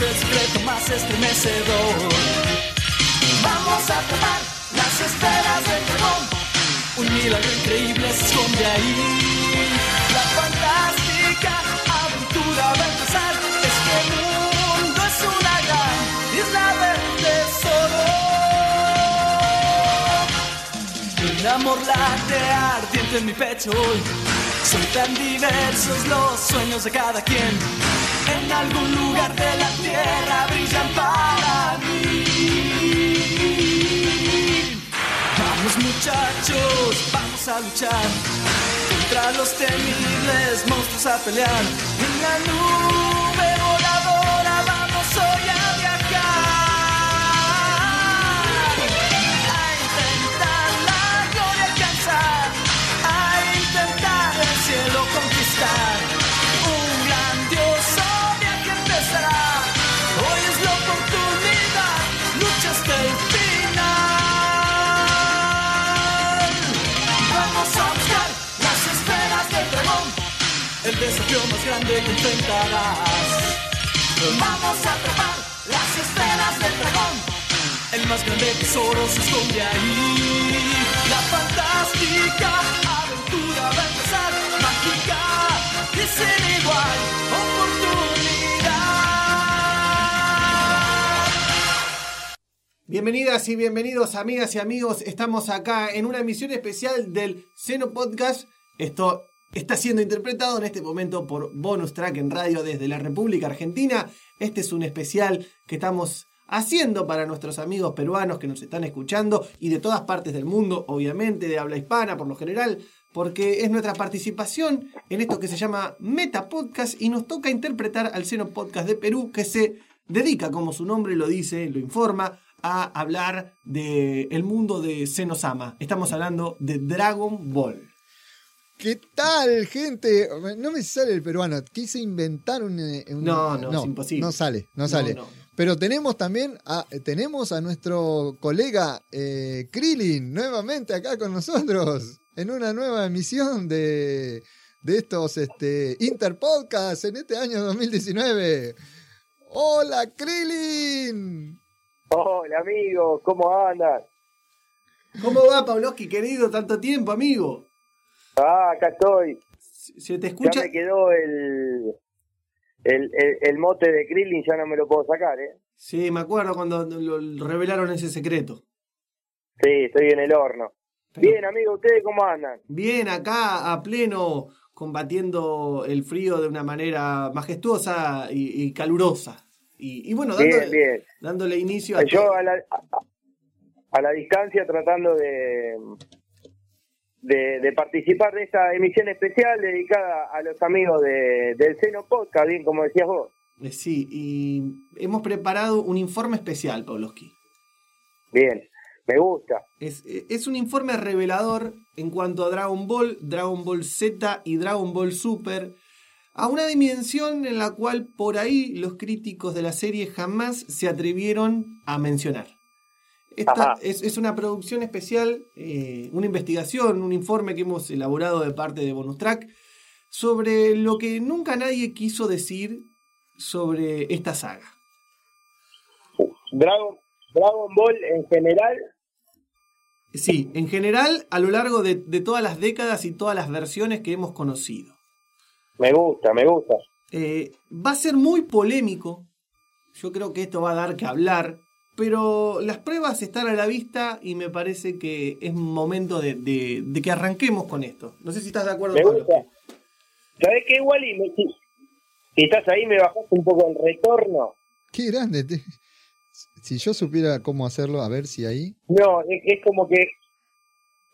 El secreto más estremecedor. Vamos a atrapar las esferas del dragón. Un milagro increíble se esconde ahí. La fantástica aventura va a empezar. Es que el mundo es una gran isla del tesoro. Un amor late ardiente en mi pecho hoy. Son tan diversos los sueños de cada quien. En algún lugar de la tierra brillan para mí. Vamos muchachos, vamos a luchar contra los temibles monstruos a pelear. En la nube desafío más grande que enfrentarás. Vamos a atrapar las esferas del dragón. El más grande tesoro se esconde ahí. La fantástica aventura va a empezar. Mágica y sin igual oportunidad. Bienvenidas y bienvenidos amigas y amigos, estamos acá en una emisión especial del Seno Podcast. Esto está siendo interpretado en este momento por Bonus Track en radio desde la República Argentina. Este es un especial que estamos haciendo para nuestros amigos peruanos que nos están escuchando y de todas partes del mundo, obviamente, de habla hispana por lo general, porque es nuestra participación en esto que se llama Meta Podcast y nos toca interpretar al Seno Podcast de Perú que se dedica, como su nombre lo dice, lo informa, a hablar del el mundo de Senosama. Estamos hablando de Dragon Ball. ¿Qué tal, gente? No me sale el peruano. Quise inventar un. eh, un- No, no, es imposible. No sale, no, No, sale. no. Pero tenemos también a, tenemos a nuestro colega eh, Krillin nuevamente acá con nosotros en una nueva emisión de, de estos este, Interpodcasts en este año 2019. ¡Hola, Krillin! Hola amigo, ¿cómo andan? ¿Cómo va, Pavlovsky, querido? Tanto tiempo, amigo. Ah, acá estoy. Se te escucha. Ya me quedó el, el, el, el mote de Krillin, ya no me lo puedo sacar, ¿eh? Sí, me acuerdo cuando lo- revelaron ese secreto. Sí, estoy en el horno. Bien, amigo, ¿ustedes cómo andan? Bien, acá a pleno combatiendo el frío de una manera majestuosa y, y calurosa. Y, y bueno, Bien, dándole, bien. dándole inicio a Yo a la, a, a la distancia tratando de, de, de participar de esta emisión especial dedicada a los amigos de, del Seno Podcast, bien como decías vos. Eh, Sí, y hemos preparado un informe especial, Pavlovsky. Bien, me gusta. Es, es un informe revelador en cuanto a Dragon Ball, Dragon Ball Z y Dragon Ball Super, a una dimensión en la cual por ahí los críticos de la serie jamás se atrevieron a mencionar. Esta es, es una producción especial, eh, una investigación, un informe que hemos elaborado de parte de Bonus Track sobre lo que nunca nadie quiso decir sobre esta saga. Dragon, Dragon Ball en general, Sí, en general, a lo largo de, de todas las décadas y todas las versiones que hemos conocido. me gusta, me gusta. Eh, va a ser muy polémico. Yo creo que esto va a dar que hablar. Pero las pruebas están a la vista y me parece que es momento de, de- de que arranquemos con esto. No sé si estás de acuerdo Me con gusta. ¿Sabés qué, Wally? Me- si estás ahí, me bajaste un poco el retorno. Qué grande. te- Si yo supiera cómo hacerlo, a ver si ahí. No, es, es como que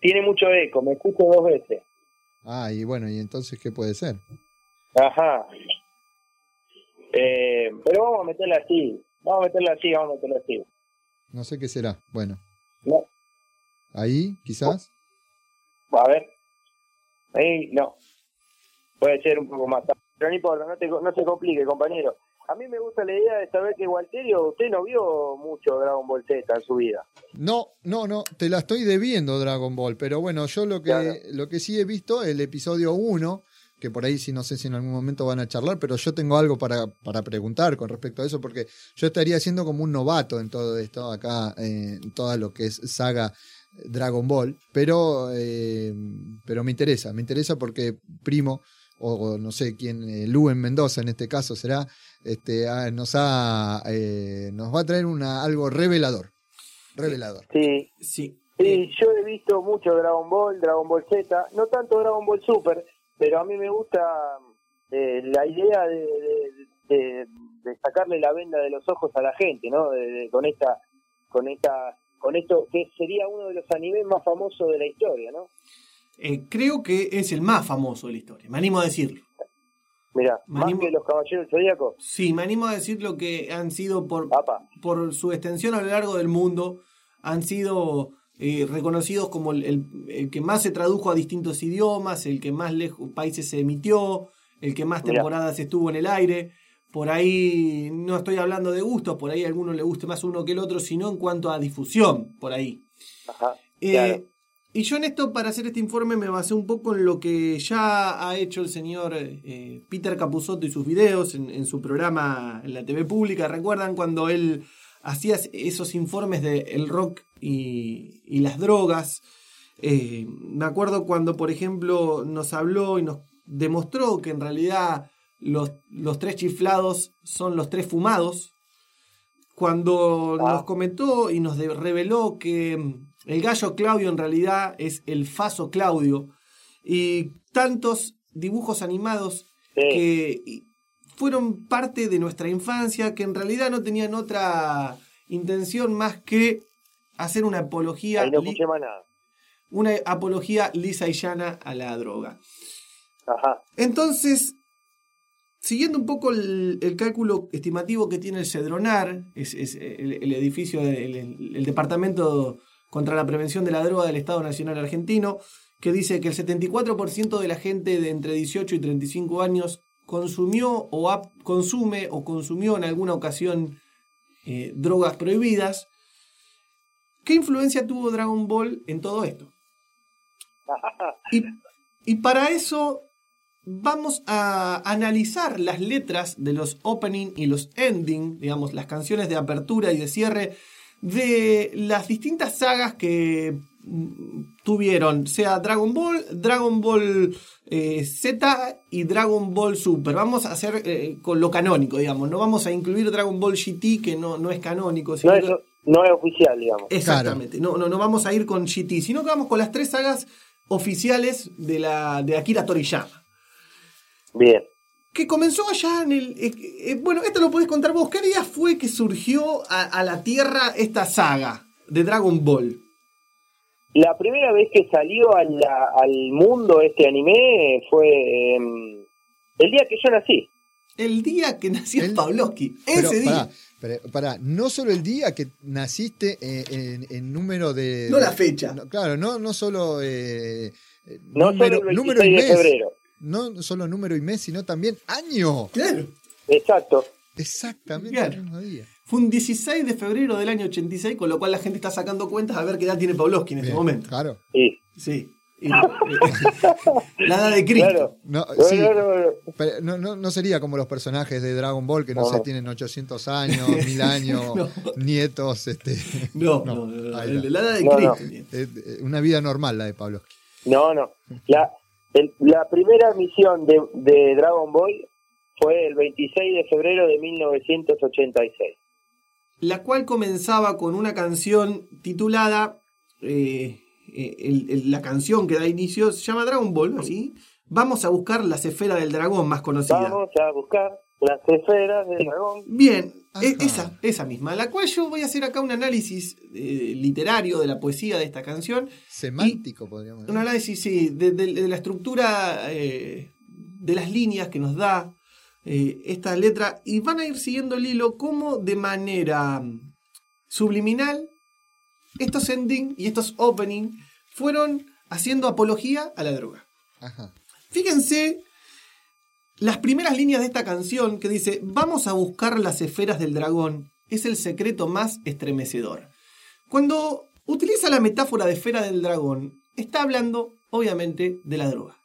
tiene mucho eco, me escucho dos veces. Ah, y bueno, ¿y entonces qué puede ser? Ajá. Eh, pero vamos a meterla así. Vamos a meterla así, vamos a meterla así. No sé qué será. Bueno, No, ahí quizás. a ver. Ahí, no. Puede ser un poco más tarde. Pero no importa, no, te, no se complique, compañero. A mí me gusta la idea de saber que Walterio, usted no vio mucho Dragon Ball Z en su vida. No, no, no, te la estoy debiendo Dragon Ball, pero bueno, yo lo que, Claro. lo que sí he visto, el episodio 1, que por ahí sí no sé si en algún momento van a charlar, pero yo tengo algo para, para preguntar con respecto a eso, porque yo estaría siendo como un novato en todo esto, acá, eh, en todo lo que es saga Dragon Ball, pero, eh, pero me interesa, me interesa porque Primo, o no sé quién, eh, Luen Mendoza en este caso será, este, ah, nos, ha, eh, nos va a traer una, algo revelador. Revelador. Sí, Sí. Sí, yo he visto mucho Dragon Ball, Dragon Ball Z, no tanto Dragon Ball Super, pero a mí me gusta eh, la idea de, de- de- de sacarle la venda de los ojos a la gente, ¿no? Con esta, con esta, con esto que sería uno de los animes más famosos de la historia, ¿no? Eh, creo que es el más famoso de la historia. Me animo a decirlo. Mira, más animo- que los Caballeros Zodíacos. Sí, me animo a decir lo que han sido por, Apa. por su extensión a lo largo del mundo, han sido eh, reconocidos como el, el- el que más se tradujo a distintos idiomas, el que más lejos países se emitió, el que más temporadas estuvo en el aire. Por ahí no estoy hablando de gustos, por ahí a alguno le guste más uno que el otro, sino en cuanto a difusión, por ahí. Ajá. Eh. Y yo en esto, para hacer este informe, me basé un poco en lo que ya ha hecho el señor eh, Peter Capusotto y sus videos en, en su programa en la TV pública. ¿Recuerdan cuando él hacía esos informes de el rock y, y las drogas? Eh, me acuerdo cuando, por ejemplo, nos habló y nos demostró que en realidad los, los tres chiflados son los tres fumados. Cuando Ah. nos comentó y nos reveló que mm, el gallo Claudio en realidad es el Faso Claudio. Y tantos dibujos animados Sí. que fueron parte de nuestra infancia, que en realidad no tenían otra intención más que hacer una apología, Ahí no li- escuché más nada. una apología lisa y llana a la droga. Ajá. Entonces, siguiendo un poco el, el cálculo estimativo que tiene el Cedronar, es, es el, el edificio, del el, Departamento contra la Prevención de la Droga del Estado Nacional Argentino, que dice que el 74% de la gente de entre 18 y 35 años consumió o consume o consumió en alguna ocasión eh, drogas prohibidas. ¿Qué influencia tuvo Dragon Ball en todo esto? Y, y para eso vamos a analizar las letras de los opening y los ending, digamos, las canciones de apertura y de cierre de las distintas sagas que mm, tuvieron, sea Dragon Ball, Dragon Ball eh, Z y Dragon Ball Super. Vamos a hacer eh, con lo canónico, digamos. No vamos a incluir Dragon Ball GT, que no, no es canónico. sino No es, que- no es oficial, digamos. Exactamente. No, no, no vamos a ir con GT, sino que vamos con las tres sagas oficiales de, la, de Akira Toriyama. Bien. Que comenzó allá en el. eh, eh, bueno, esto lo podés contar vos. ¿Qué día fue que surgió a, a la Tierra esta saga de Dragon Ball? La primera vez que salió a la- al mundo este anime fue el día que yo nací. El día que nació El- Pavlovsky. Pero, Ese día. pará, pero, pará, no solo el día que naciste eh, en, en número de. No la fecha. no, claro, no, no solo. eh, eh, No número, solo el 26 número y de mes. febrero. No solo número y mes, sino también año. Claro. Exacto. Exactamente Claro. el mismo día. Fue un 16 de febrero del año 86, con lo cual la gente está sacando cuentas a ver qué edad tiene Pavlovsky en este Bien, momento. Claro. Sí. Sí. Y- la edad de Cristo. Claro. No, No, sí, no, no, no. pero no, no, no sería como los personajes de Dragon Ball que no, No, sé, tienen 800 años, 1000 años, No. nietos, este, No, No, la edad de No, Cristo. eh, eh, una vida normal la de Pablo. No, no. La, el- la primera misión de, de Dragon Ball fue el 26 de febrero de 1986. La cual comenzaba con una canción titulada. eh, eh, el- el- la canción que da inicio se llama Dragon Ball, ¿así? Vamos a buscar las esferas del dragón más conocida. Vamos a buscar las esferas del dragón. Bien, e- esa, esa misma, la cual yo voy a hacer acá un análisis eh, literario de la poesía de esta canción. Semántico, podríamos Un decir. análisis, sí, de, de- de la estructura eh, de las líneas que nos da eh, esta letra y van a ir siguiendo el hilo como de manera subliminal estos ending y estos opening fueron haciendo apología a la droga. Ajá. Fíjense las primeras líneas de esta canción que dice, vamos a buscar las esferas del dragón, es el secreto más estremecedor. Cuando utiliza la metáfora de esfera del dragón, está hablando, obviamente, de la droga.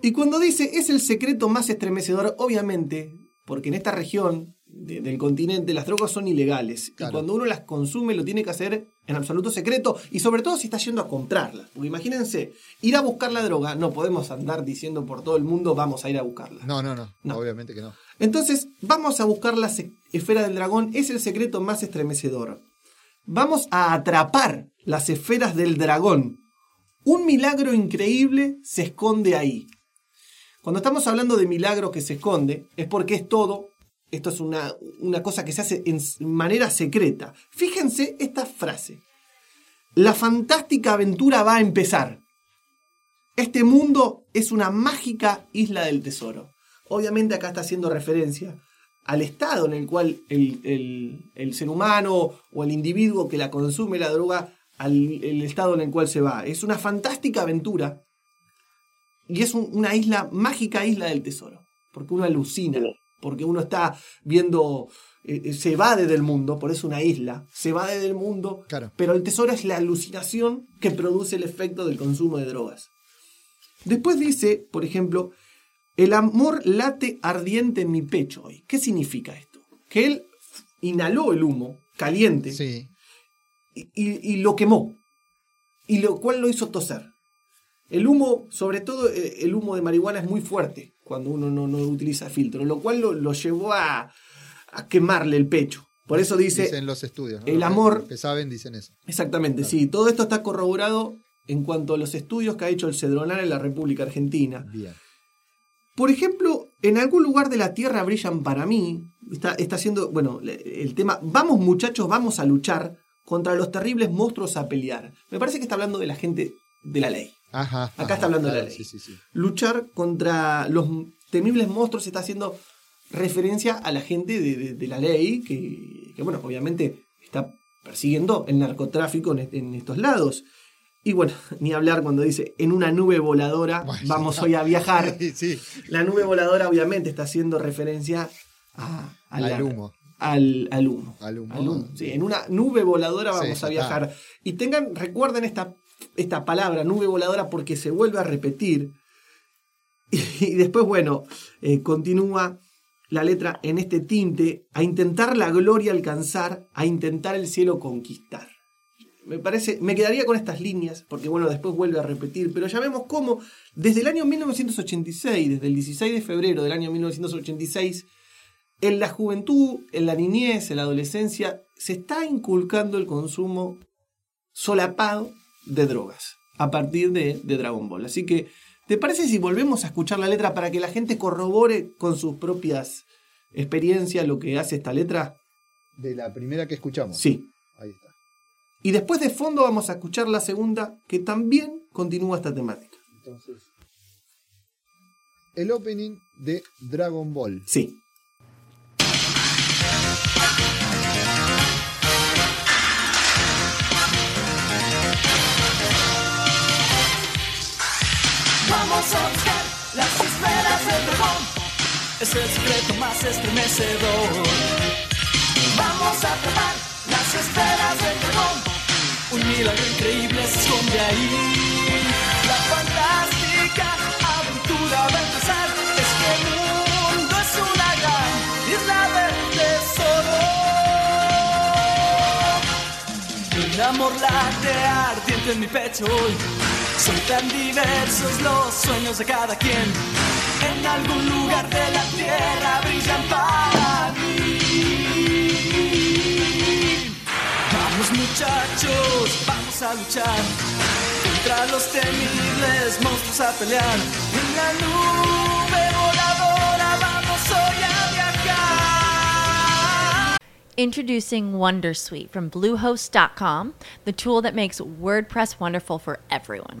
Y cuando dice, es el secreto más estremecedor, obviamente, porque en esta región de- del continente las drogas son ilegales. Claro. Y cuando uno las consume lo tiene que hacer en absoluto secreto y sobre todo si está yendo a comprarlas. Porque imagínense, ir a buscar la droga, no podemos andar diciendo por todo el mundo vamos a ir a buscarla. No, no, no, No. Obviamente que no. Entonces, vamos a buscar la esfera del dragón, es el secreto más estremecedor. Vamos a atrapar las esferas del dragón. Un milagro increíble se esconde ahí. Cuando estamos hablando de milagro que se esconde, es porque es todo, esto es una, una cosa que se hace en manera secreta. Fíjense esta frase. La fantástica aventura va a empezar. Este mundo es una mágica isla del tesoro. Obviamente acá está haciendo referencia al estado en el cual el, el- ser humano o el individuo que la consume la droga, al el estado en el cual se va. Es una fantástica aventura y es un- una isla, mágica isla del tesoro, porque uno alucina, porque uno está viendo, eh, eh, se evade del mundo, por eso una isla, se evade del mundo, Claro. pero el tesoro es la alucinación que produce el efecto del consumo de drogas. Después dice, por ejemplo, el amor late ardiente en mi pecho hoy. ¿Qué significa esto? Que él inhaló el humo caliente Sí. y, y- y lo quemó, y lo cual lo hizo toser. El humo, sobre todo eh, el humo de marihuana, es muy fuerte cuando uno no, no utiliza filtro, lo cual lo, lo llevó a, a quemarle el pecho. Por eso dice, Dicen los estudios. ¿no? el amor- los que saben dicen eso. exactamente, sí, todo esto está corroborado en cuanto a los estudios que ha hecho el Cedronar en la República Argentina. Bien. Por ejemplo, en algún lugar de la Tierra brillan para mí, está, está haciendo, bueno, el tema, vamos muchachos, vamos a luchar contra los terribles monstruos a pelear. Me parece que está hablando de la gente de la ley. Ajá. Acá ajá, está hablando de la claro, ley. Sí, sí, sí. Luchar contra los temibles monstruos está haciendo referencia a la gente de, de- de la ley que, que, bueno, obviamente está persiguiendo el narcotráfico en, est- en estos lados. Y bueno, ni hablar cuando dice, en una nube voladora Bueno. vamos hoy a viajar. Sí. La nube voladora obviamente está haciendo referencia a- a Al humo. Al, al humo. Al humo. Sí, en una nube voladora vamos a viajar. Y tengan, recuerden esta, esta palabra, nube voladora, porque se vuelve a repetir. Y, después, bueno, eh, continúa la letra en este tinte, a intentar la gloria alcanzar, a intentar el cielo conquistar. me parece, me quedaría con estas líneas, porque bueno, después vuelve a repetir, pero ya vemos cómo desde el año 1986, desde el 16 de febrero del año 1986, en la juventud, en la niñez, en la adolescencia, se está inculcando el consumo solapado de drogas a partir de, de Dragon Ball. Así que, ¿te parece si volvemos a escuchar la letra para que la gente corrobore con sus propias experiencias lo que hace esta letra? De la primera que escuchamos. Sí. Ahí está. Y después de fondo vamos a escuchar la segunda, que también continúa esta temática. Entonces. El opening de Dragon Ball. Sí. Esferas del dragón. Es el secreto más estremecedor. Vamos a atrapar las esferas del dragón. Un milagro increíble se esconde ahí. La fantástica aventura va a empezar. Es que el mundo es una gran isla del tesoro. Un amor late ardiente en mi pecho hoy. Son tan diversos los sueños de cada quien. En algún lugar de la tierra brillan para mí. Vamos muchachos, vamos a luchar contra los temibles monstruos a pelear. En la nube voladora vamos hoy a viajar. Introducing Wondersuite from Bluehost.com, the tool that makes WordPress wonderful for everyone.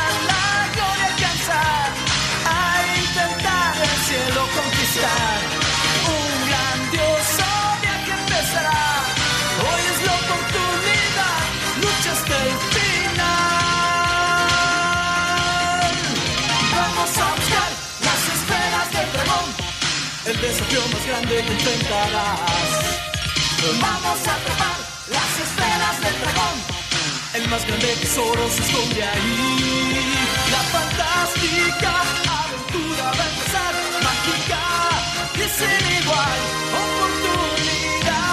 Desafío más grande que enfrentarás. Vamos a atrapar las esferas del dragón. El más grande tesoro se esconde ahí. La fantástica aventura va a empezar. Mágica y sin igual oportunidad.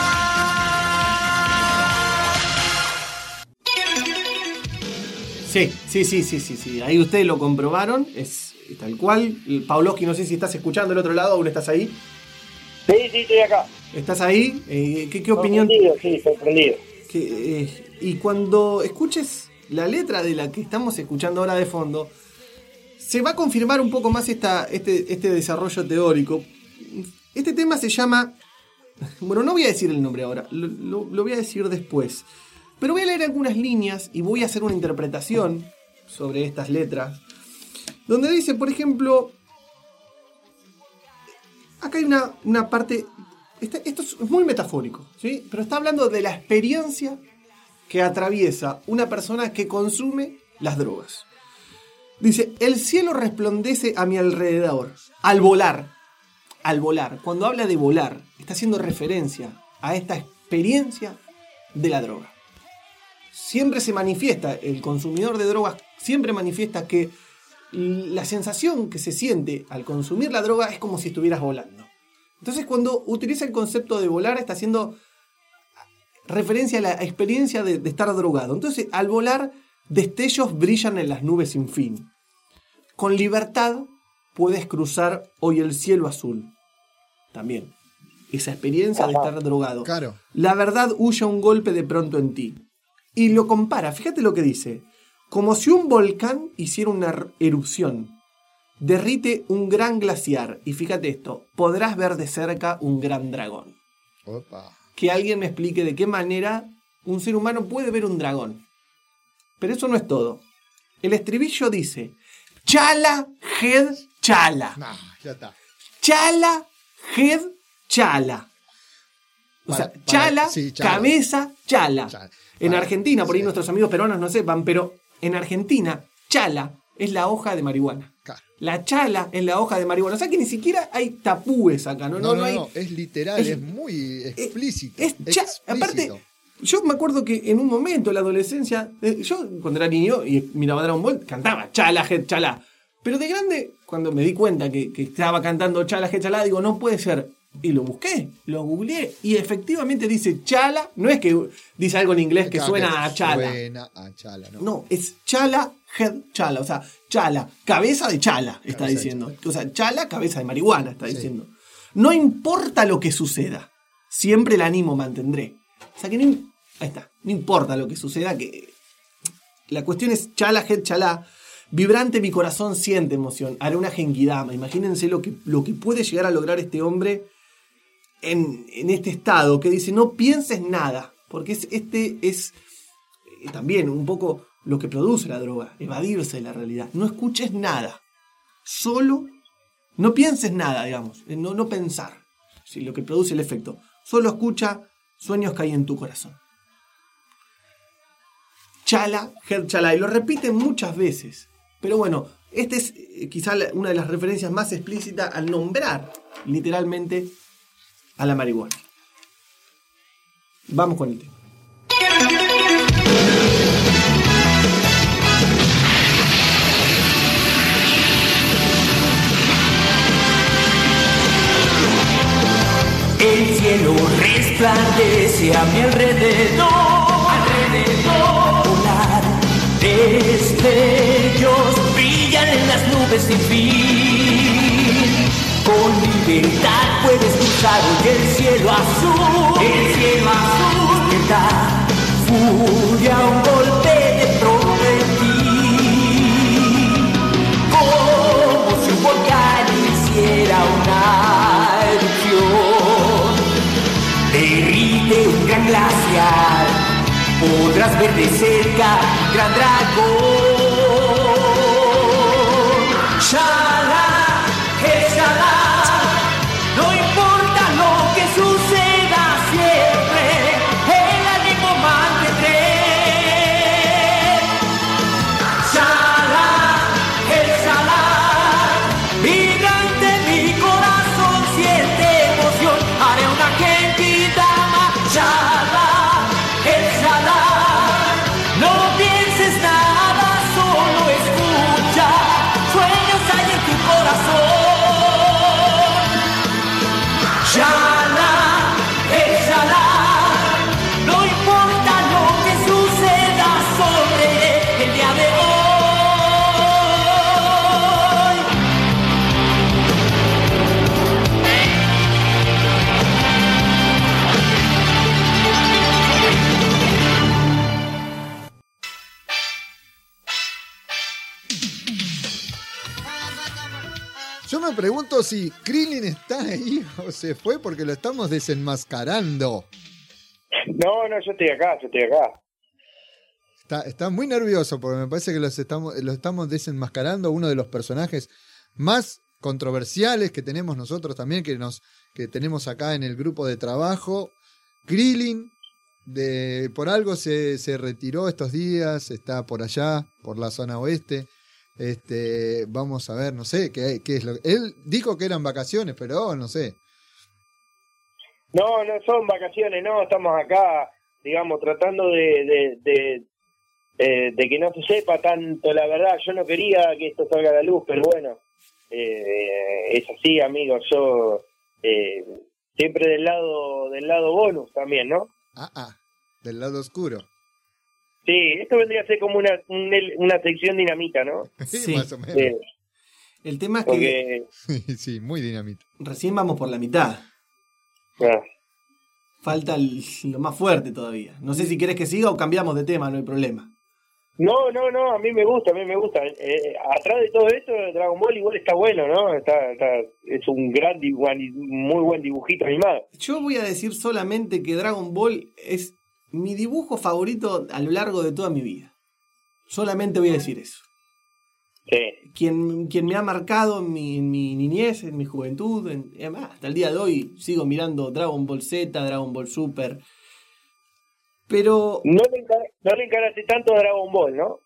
Sí, sí, sí, sí, sí, sí. Ahí ustedes lo comprobaron. Es tal cual. Pavlovsky, no sé si estás escuchando del otro lado, aún estás ahí. Sí, sí, estoy acá. ¿Estás ahí? Eh, ¿qué, qué opinión? Sorprendido, sí, sorprendido. que, eh, y cuando escuches la letra de la que estamos escuchando ahora de fondo, se va a confirmar un poco más esta, este, este desarrollo teórico. Este tema se llama... Bueno, no voy a decir el nombre ahora, lo, lo- lo voy a decir después. Pero voy a leer algunas líneas y voy a hacer una interpretación sobre estas letras. Donde dice, por ejemplo, acá hay una, una parte, esto es muy metafórico, ¿sí? pero está hablando de la experiencia que atraviesa una persona que consume las drogas. Dice, el cielo resplandece a mi alrededor, al volar, al volar. Cuando habla de volar, está haciendo referencia a esta experiencia de la droga. Siempre se manifiesta, el consumidor de drogas siempre manifiesta que la sensación que se siente al consumir la droga es como si estuvieras volando. Entonces cuando utiliza el concepto de volar está haciendo referencia a la experiencia de, de estar drogado. Entonces al volar destellos brillan en las nubes sin fin. Con libertad puedes cruzar hoy el cielo azul. También. esa experiencia de estar drogado. Claro. La verdad huye a un golpe de pronto en ti. Y lo compara, fíjate lo que dice. Como si un volcán hiciera una er- erupción. Derrite un gran glaciar. Y fíjate esto, podrás ver de cerca un gran dragón. Opa. Que alguien me explique de qué manera un ser humano puede ver un dragón. Pero eso no es todo. El estribillo dice, Chala, head, chala. Nah, ya está. Chala, head, chala. O Para- sea, para- chala, sí, chala. cabeza, chala. Chala. En Argentina, por ahí sí. nuestros amigos peruanos no sepan, pero en Argentina, chala es la hoja de marihuana. Claro. La chala es la hoja de marihuana. O sea que ni siquiera hay tapúes acá, ¿no? No, no, no, hay, es literal, es- es, muy explícito. es cha- aparte, yo me acuerdo que en un momento, en la adolescencia, eh, yo cuando era niño y miraba Dragon Ball, cantaba chala, chala. Pero de grande, cuando me di cuenta que, que estaba cantando chala, chala, digo, no puede ser. Y lo busqué, lo googleé y efectivamente dice chala. No es que dice algo en inglés que Claro, suena a chala. Suena a chala, ¿no? No, es chala, head, chala. O sea, chala, cabeza de chala, está Cabeza diciendo. O sea, chala, cabeza de marihuana, está Sí. diciendo. No importa lo que suceda, siempre el ánimo mantendré. O sea que no, ahí está, no importa lo que suceda, que la cuestión es chala, head, chala. Vibrante mi corazón siente emoción. Haré una genkidama. Imagínense lo que, lo que puede llegar a lograr este hombre en, este estado que dice no pienses nada. Porque es, este es eh, también un poco lo que produce la droga, evadirse de la realidad. No escuches nada. Solo no pienses nada, digamos. eh, No, no pensar. Sí, lo que produce el efecto. Solo escucha sueños que hay en tu corazón. Chala, head chala. Y lo repiten muchas veces. Pero bueno, esta es eh, quizá una de las referencias más explícitas al nombrar literalmente a la marihuana. Vamos con el tema. El cielo resplandece a mi alrededor, alrededor. Volar destellos brillan en las nubes sin fin. Con libertad puedes cruzar hoy el cielo azul, el cielo azul. Da furia un golpe de pronto en ti. Como si un volcán hiciera una erupción. Derrite un gran glaciar, podrás ver de cerca gran dragón. Pregunto si Krillin está ahí o se fue porque lo estamos desenmascarando. No, no, yo estoy acá, yo estoy acá. Está, está muy nervioso porque me parece que los estamos, lo estamos desenmascarando uno de los personajes más controversiales que tenemos nosotros también, que, nos, que tenemos acá en el grupo de trabajo. Krillin, de, por algo se, se retiró estos días, está por allá, por la zona oeste. Este, vamos a ver, no sé qué, qué es lo Él dijo que eran vacaciones, pero no sé. No, no son vacaciones, no, estamos acá, digamos, tratando de, de, de, eh, de que no se sepa tanto la verdad. Yo no quería que esto salga a la luz, pero bueno, eh, es así, amigos. Yo eh, siempre del lado del lado bonus también, ¿no? Ah, ah, del lado oscuro. Sí, esto vendría a ser como una, un- una sección dinamita, ¿no? Sí. Más o menos. Eh, El tema es que porque Sí, sí, muy dinamita. recién vamos por la mitad. Ah. Falta el- lo más fuerte todavía. No sé si querés que siga o cambiamos de tema, no hay problema. No, no, no, a mí me gusta, a mí me gusta. Eh, atrás de todo esto, Dragon Ball igual está bueno, ¿no? Está, está- es un gran, dibu- muy buen dibujito animado. Yo voy a decir solamente que Dragon Ball es mi dibujo favorito a lo largo de toda mi vida. Solamente voy a decir eso. Sí. Quien, quien me ha marcado en mi, en mi niñez, en mi juventud, en- es más, hasta el día de hoy sigo mirando Dragon Ball Z, Dragon Ball Super. Pero No le, encar- no le encaraste tanto a Dragon Ball, ¿no?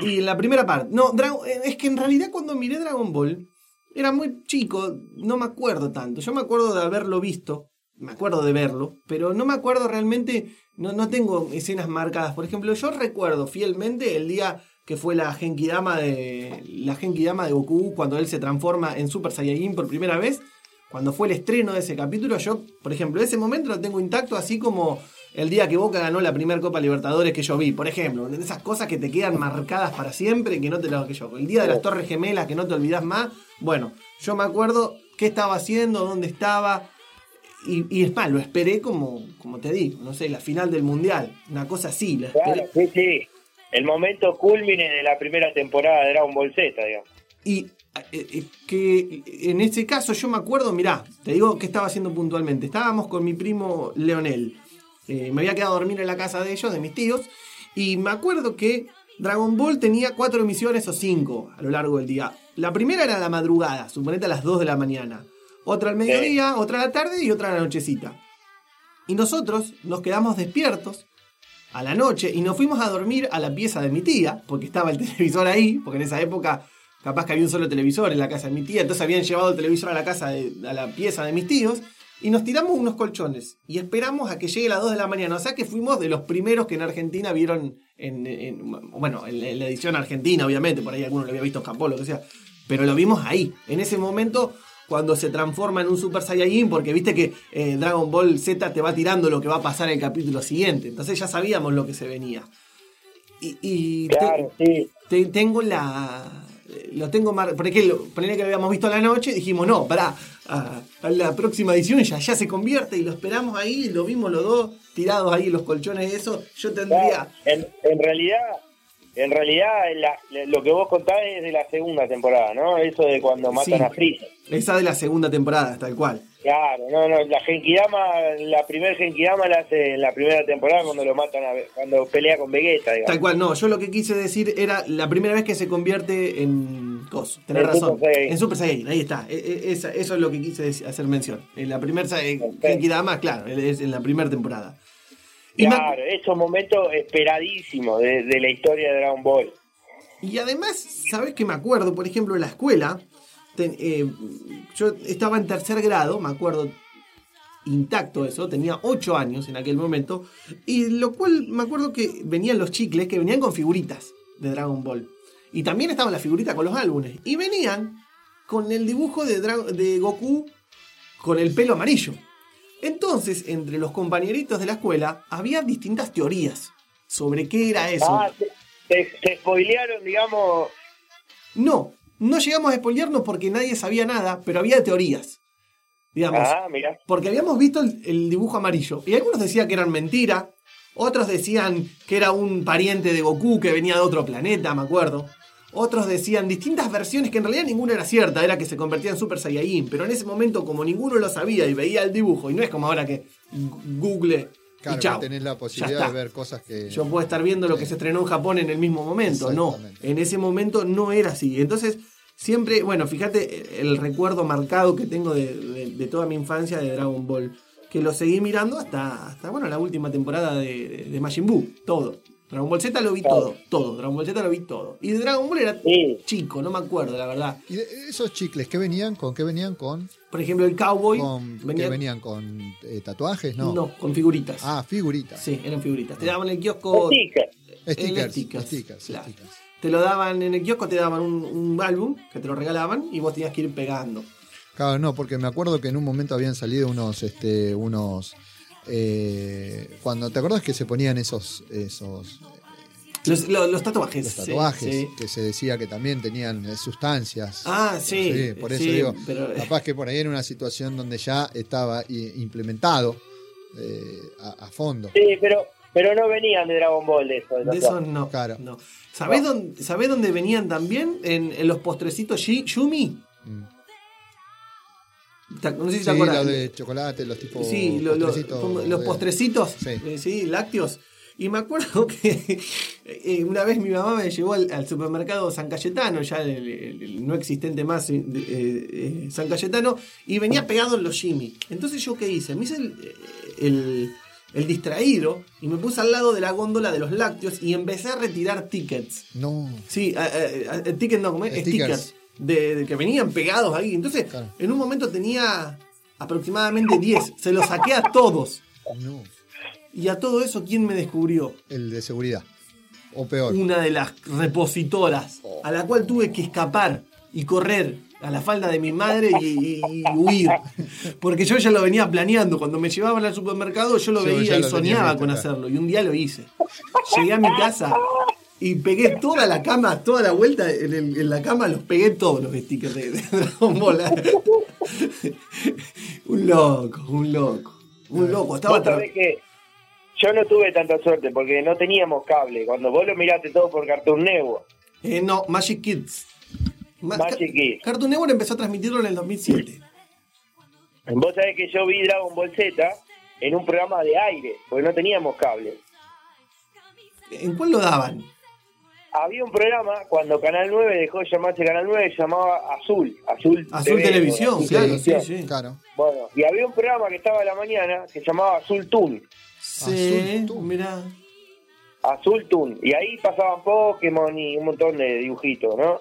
Y en la primera parte. No, Dragon- eh, es que en realidad cuando miré Dragon Ball, era muy chico, no me acuerdo tanto. Yo me acuerdo de haberlo visto, me acuerdo de verlo, pero no me acuerdo realmente, no, no tengo escenas marcadas. Por ejemplo, yo recuerdo fielmente el día que fue la Genkidama de la Genkidama de Goku cuando él se transforma en Super Saiyajin por primera vez. Cuando fue el estreno de ese capítulo, yo, por ejemplo, ese momento lo tengo intacto, así como el día que Boca ganó la primera Copa Libertadores que yo vi, por ejemplo. Esas cosas que te quedan marcadas para siempre, que no te lo que yo. El día de las Torres Gemelas, que no te olvidas más. Bueno, yo me acuerdo qué estaba haciendo, dónde estaba. Y, y es más, lo esperé como, como te digo, no sé, la final del Mundial. Una cosa así, la. Claro, sí, sí. El momento culmine de la primera temporada de Dragon Ball Z, digamos. Y eh, eh, que en ese caso yo me acuerdo, mirá, te digo qué estaba haciendo puntualmente. Estábamos con mi primo Leonel. Eh, me había quedado a dormir en la casa de ellos, de mis tíos. Y me acuerdo que Dragon Ball tenía cuatro emisiones o cinco a lo largo del día. La primera era la madrugada, suponete a las 2 de la mañana. Otra al mediodía, otra a la tarde y otra a la nochecita. Y nosotros nos quedamos despiertos a la noche y nos fuimos a dormir a la pieza de mi tía, porque estaba el televisor ahí, porque en esa época capaz que había un solo televisor en la casa de mi tía, entonces habían llevado el televisor a la casa de, a la pieza de mis tíos y nos tiramos unos colchones y esperamos a que llegue las 2 de la mañana, o sea que fuimos de los primeros que en Argentina vieron en, en- bueno, en, en la edición argentina obviamente, por ahí alguno lo había visto en Japón, lo que sea, pero lo vimos ahí, en ese momento cuando se transforma en un Super Saiyajin, porque viste que eh, Dragon Ball Z te va tirando lo que va a pasar en el capítulo siguiente. Entonces ya sabíamos lo que se venía. Y, y te- Claro, sí. te- tengo la. Lo tengo mar... Por ejemplo, ponele que lo habíamos visto a la noche, dijimos, no, pará, a, a la próxima edición ya, ya se convierte y lo esperamos ahí, lo vimos los dos tirados ahí en los colchones de eso. Yo tendría. En, en realidad, en realidad la- lo que vos contás es de la segunda temporada, ¿no? Eso de cuando matan Sí. a Freezer. Esa de la segunda temporada, tal cual. Claro, no, no, la Genkidama, la primer Genkidama la hace en la primera temporada cuando lo matan, a, cuando pelea con Vegeta, digamos. Tal cual, no, yo lo que quise decir era la primera vez que se convierte en Coso, tenés En razón. Super. En Super Saiyajin, ahí está. E- e- esa- eso es lo que quise hacer mención. En la primera Genkidama, claro, es en la primera temporada. Claro, es un momento esperadísimo de, de la historia de Dragon Ball. y además, ¿sabes qué me acuerdo? Por ejemplo, en la escuela, ten- eh, yo estaba en tercer grado, me acuerdo intacto eso, tenía 8 años en aquel momento, y lo cual me acuerdo que venían los chicles que venían con figuritas de Dragon Ball. Y también estaban las figuritas con los álbumes. Y venían con el dibujo de, Dra- de Goku con el pelo amarillo. Entonces, entre los compañeritos de la escuela, había distintas teorías sobre qué era eso. Ah, te, spoilearon, digamos. No, no llegamos a spoilearnos porque nadie sabía nada, pero había teorías. Digamos, Ah, mira. porque habíamos visto el, el dibujo amarillo. Y algunos decían que eran mentira. Otros decían que era un pariente de Goku que venía de otro planeta, me acuerdo. Otros decían distintas versiones que en realidad ninguna era cierta, era que se convertía en Super Saiyajin. Pero en ese momento, como ninguno lo sabía y veía el dibujo, y no es como ahora que Google Claro, y chao. tenés la posibilidad de ver cosas que. Yo puedo estar viendo lo que se estrenó en Japón en el mismo momento. No, en ese momento no era así. Entonces, siempre, bueno, fíjate el recuerdo marcado que tengo de, de- de toda mi infancia de Dragon Ball. Que lo seguí mirando hasta, hasta bueno, la última temporada de, de, de Majin Buu. Todo. Dragon Ball Z lo vi todo, todo. Dragon Ball Z lo vi todo. Y de Dragon Ball era chico, no me acuerdo, la verdad. ¿Y de esos chicles qué venían? ¿Con qué venían? ¿Con, Por ejemplo, el cowboy con venía- ¿qué venían con eh, tatuajes? No. No, con figuritas. Ah, figuritas. Sí, eran figuritas. Te daban en el kiosco. Stickers. Stickers, stickers, stickers, claro. stickers. Te lo daban en el kiosco, te daban un, un álbum que te lo regalaban y vos tenías que ir pegando. Claro, no, porque me acuerdo que en un momento habían salido unos, este, unos, eh, cuando, ¿te acordás que se ponían esos, esos, Los, lo- los tatuajes. Los sí, tatuajes, sí. que se decía que también tenían eh, sustancias. Ah, sí. por eso sí, digo, pero- capaz que por ahí era una situación donde ya estaba implementado eh, a, a fondo. Sí, pero, pero no venían de Dragon Ball de eso. de De eso no. Claro. no. ¿Sabés, dónde, ¿Sabés dónde venían también? En, en los postrecitos Yumi. Mm. No sé si Sí, te acordás. los de chocolate, los tipos Sí, lo- lo- postrecitos como los postrecitos, Sí. eh, sí, lácteos. Y me acuerdo que eh, una vez mi mamá me llevó al, al supermercado San Cayetano, ya el, el- el no existente más eh, eh, eh, San Cayetano, y venía pegado en los Jimmy. Entonces yo qué hice? Me hice el, distraído y me puse al lado de la góndola de los lácteos y empecé a retirar tickets. No, Sí, eh, eh, eh, tickets no, ¿cómo es? Stickers. stickers. De, de que venían pegados ahí. Entonces, Claro. en un momento tenía aproximadamente 10. Se los saqué a todos. no. Y a todo eso, ¿quién me descubrió? El de seguridad. O peor. Una de las repositoras, a la cual tuve que escapar y correr a la falda de mi madre y, y- y huir. Porque yo ya lo venía planeando. Cuando me llevaban al supermercado, yo lo Sí, veía y lo soñaba con hacerlo. Y un día lo hice. Llegué a mi casa y pegué toda la cama, toda la vuelta en, el- en la cama, los pegué todos los stickers de, de Dragon Ball. un loco, un loco. Un loco. Estaba que yo no tuve tanta suerte porque no teníamos cable. Cuando vos lo miraste todo por Cartoon Network. Eh, no, Magic Kids. Ma- Magic Kids. Cartoon Network empezó a transmitirlo en el 2007. Vos sabés que yo vi Dragon Ball Z en un programa de aire, porque no teníamos cable. ¿En cuál lo daban? Había un programa cuando Canal 9 dejó de llamarse Canal 9, se llamaba Azul. Azul, Azul TV, Televisión, Azul claro, Televisión. sí, sí. Claro. Bueno, y había un programa que estaba a la mañana que se llamaba Azul Toon. Sí, Azul Toon. mirá. Azul Toon. Y ahí pasaban Pokémon y un montón de dibujitos, ¿no?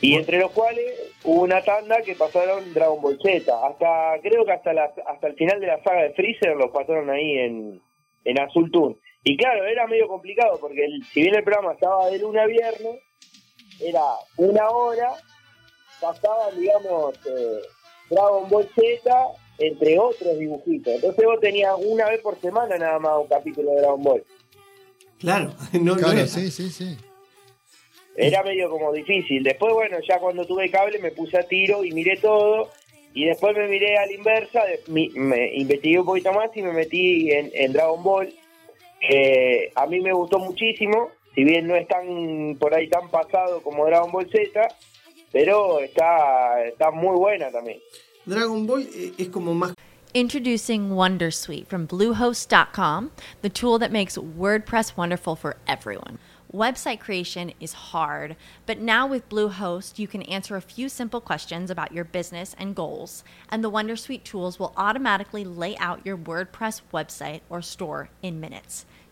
Y entre los cuales hubo una tanda que pasaron Dragon Ball Z. Hasta, creo que hasta la, hasta el final de la saga de Freezer los pasaron ahí en, en Azul Toon. Y claro, era medio complicado porque el- si bien el programa estaba de lunes a viernes, era una hora, pasaban, digamos, eh, Dragon Ball Z entre otros dibujitos. Entonces vos tenías una vez por semana nada más un capítulo de Dragon Ball. Claro, no, no Claro, era. sí, sí, sí. Era medio como difícil. Después, bueno, ya cuando tuve cable me puse a tiro y miré todo. Y después me miré a la inversa, me investigué un poquito más y me metí en, en Dragon Ball. Que a mí me gustó muchísimo, si bien no es tan por ahí tan pasado como Dragon Ball Z, pero está, está muy buena también. Dragon Ball eh, es como más Introducing Wondersuite from Bluehost.com, the tool that makes WordPress wonderful for everyone. Website creation is hard, but now with Bluehost, you can answer a few simple questions about your business and goals, and the Wondersuite tools will automatically lay out your WordPress website or store in minutes.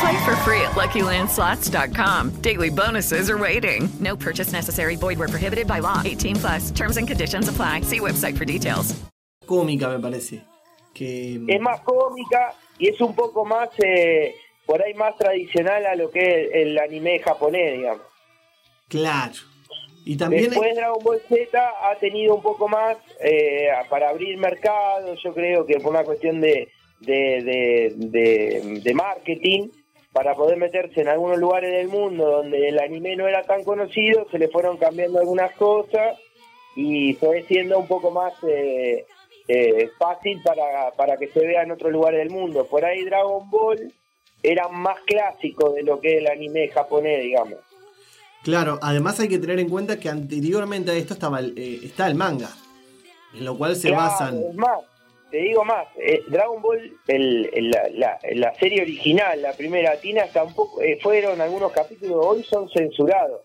Play for free at LuckyLandSlots.com. Daily bonuses are waiting. No purchase necessary. Void where prohibited by law. 18 plus. Terms and conditions apply. See website for details. cómica, me parece. Que Es más cómica y es un poco más, eh, por ahí más tradicional a lo que es el anime japonés, digamos. claro. Y también Después Dragon Ball Z ha tenido un poco más eh, para abrir mercado, yo creo que por una cuestión de, de, de, de- de marketing, para poder meterse en algunos lugares del mundo donde el anime no era tan conocido, se le fueron cambiando algunas cosas y fue siendo un poco más, eh, eh, fácil para, para que se vea en otros lugares del mundo. Por ahí Dragon Ball era más clásico de lo que es el anime japonés, digamos. Claro, además hay que tener en cuenta que anteriormente a esto estaba el, eh, está el manga, en lo cual se Claro, basan. es más, te digo más, eh, Dragon Ball, el, el- la, la- la serie original, la primera tina, tampoco eh, fueron algunos capítulos hoy son censurados.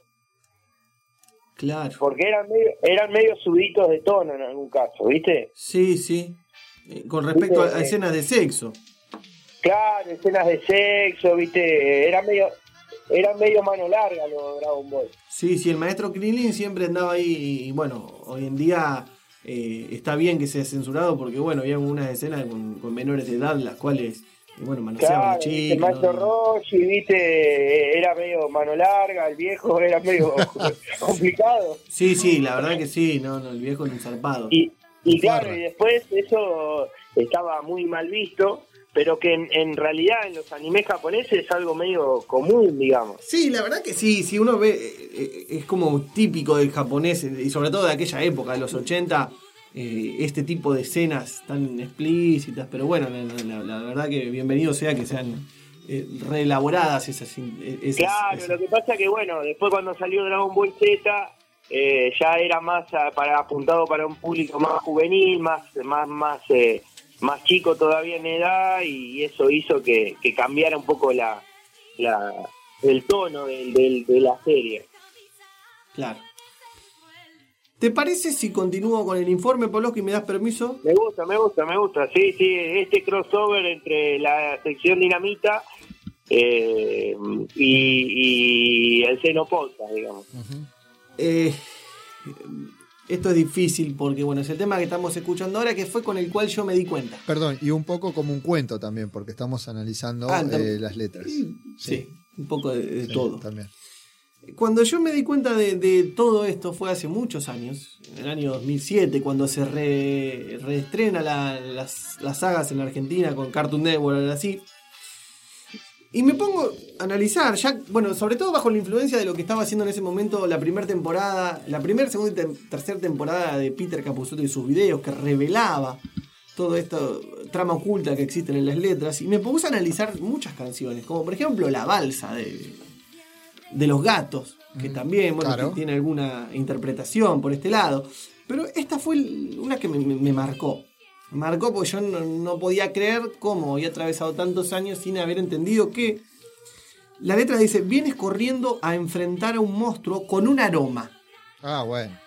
Claro. Porque eran medio, eran medio subitos de tono en algún caso, ¿viste? Sí, sí. Eh, Con respecto a, a escenas de sexo. Claro, escenas de sexo, ¿viste? Era medio, era medio mano larga lo de Dragon Ball. Sí, sí, el maestro Krillin siempre andaba ahí y bueno, hoy en día eh, está bien que sea censurado porque bueno, había algunas escenas con, con menores de edad las cuales, eh, bueno, manoseaban Claro, el maestro Roshi, viste, era medio mano larga, el viejo era medio complicado. Sí, sí, la verdad que sí, no, no, el viejo era un zarpado. Y, y claro, y después eso estaba muy mal visto, pero que en, en realidad en los animes japoneses es algo medio común, digamos. Sí, la verdad que sí, si uno ve, eh, eh, es como típico del japonés, y sobre todo de aquella época, de los 80, eh, este tipo de escenas tan explícitas, pero bueno, la, la- la verdad que bienvenido sea que sean eh, reelaboradas esas... esas- Claro, esas- lo que pasa que bueno, después cuando salió Dragon Ball Z, eh, ya era más ah, para apuntado para un público más juvenil, más más más eh, más chico todavía en edad y eso hizo que, que cambiara un poco la, la el tono del, del- de la serie. Claro. ¿Te parece si continúo con el informe, Poloski, y me das permiso? Me gusta, me gusta, me gusta. Sí, sí, este crossover entre la sección Dinamita eh, y, y el seno podcast, digamos. Eh, esto es difícil porque, bueno, es el tema que estamos escuchando ahora, que fue con el cual yo me di cuenta. Perdón, y un poco como un cuento también, porque estamos analizando Ah, eh, las letras. Sí, un poco de, de Sí, todo. También. Cuando yo me di cuenta de, de todo esto fue hace muchos años, en el año 2007, cuando se re- reestrena la- las, las sagas en la Argentina con Cartoon Network, así. Y me pongo a analizar, ya, bueno, sobre todo bajo la influencia de lo que estaba haciendo en ese momento la primera temporada, la primera, segunda y te- tercera temporada de Peter Capusotto y sus videos, que revelaba todo esto, trama oculta que existen en las letras, y me puse a analizar muchas canciones, como por ejemplo La Balsa de, de los gatos, que también, bueno, claro. que tiene alguna interpretación por este lado. Pero esta fue una que me, me- me marcó. Marcó porque yo no, no podía creer cómo había atravesado tantos años sin haber entendido que la letra dice, vienes corriendo a enfrentar a un monstruo con un aroma. Ah, bueno.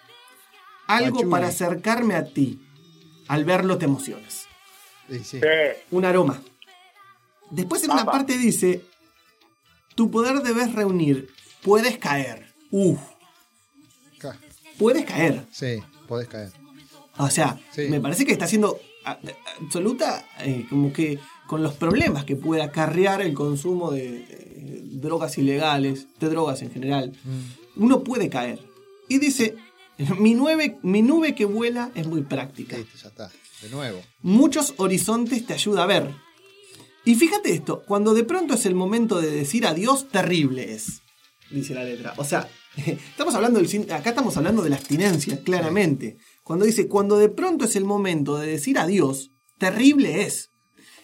Algo para acercarme a ti. Al verlo te emocionas. Sí, sí. Un aroma. Después en una parte dice, tu poder debes reunir, puedes caer. Uf. Ca- Puedes caer. Sí, podés caer. O sea, Sí. me parece que está a- absoluta, eh, como que con los problemas que puede acarrear el consumo de eh, drogas ilegales, de drogas en general, uno puede caer. Y dice, mi, nueve- mi nube que vuela es muy práctica. Ya está. De nuevo. Muchos horizontes te ayuda a ver. Y fíjate esto, cuando de pronto es el momento de decir adiós, terrible es, dice la letra. O sea, estamos hablando del, sin- acá estamos hablando de la abstinencia, claramente. Cuando dice, cuando de pronto es el momento de decir adiós, terrible es.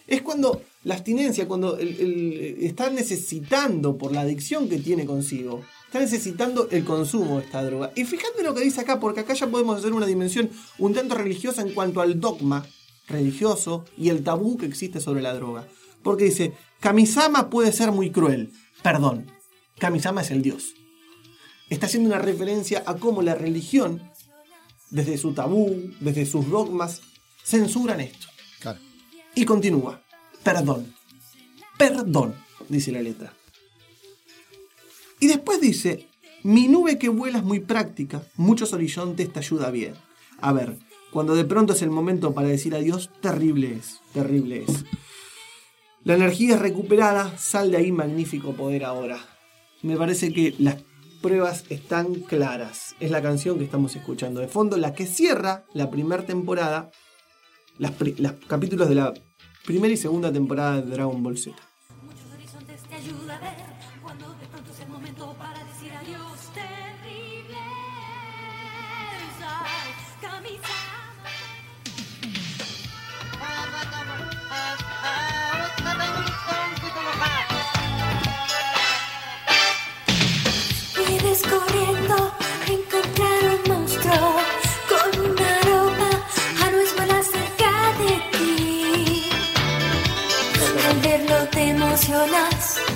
Es cuando la abstinencia, cuando está necesitando por la adicción que tiene consigo, está necesitando el consumo de esta droga. Y fíjate lo que dice acá, porque acá ya podemos hacer una dimensión un tanto religiosa en cuanto al dogma religioso y el tabú que existe sobre la droga. Porque dice, Kamisama puede ser muy cruel. Perdón, Kamisama es el dios. Está haciendo una referencia a cómo la religión, desde su tabú, desde sus dogmas, censuran esto. Claro. Y continúa. Perdón. Perdón, dice la letra. Y después dice, mi nube que vuela es muy práctica, muchos horizontes te ayuda bien. A ver, cuando de pronto es el momento para decir adiós, terrible es, terrible es. La energía es recuperada, sal de ahí magnífico poder ahora. Me parece que las pruebas están claras. Es la canción que estamos escuchando de fondo, la que cierra la primera temporada, los capítulos de la primera y segunda temporada de Dragon Ball Z. your nuts.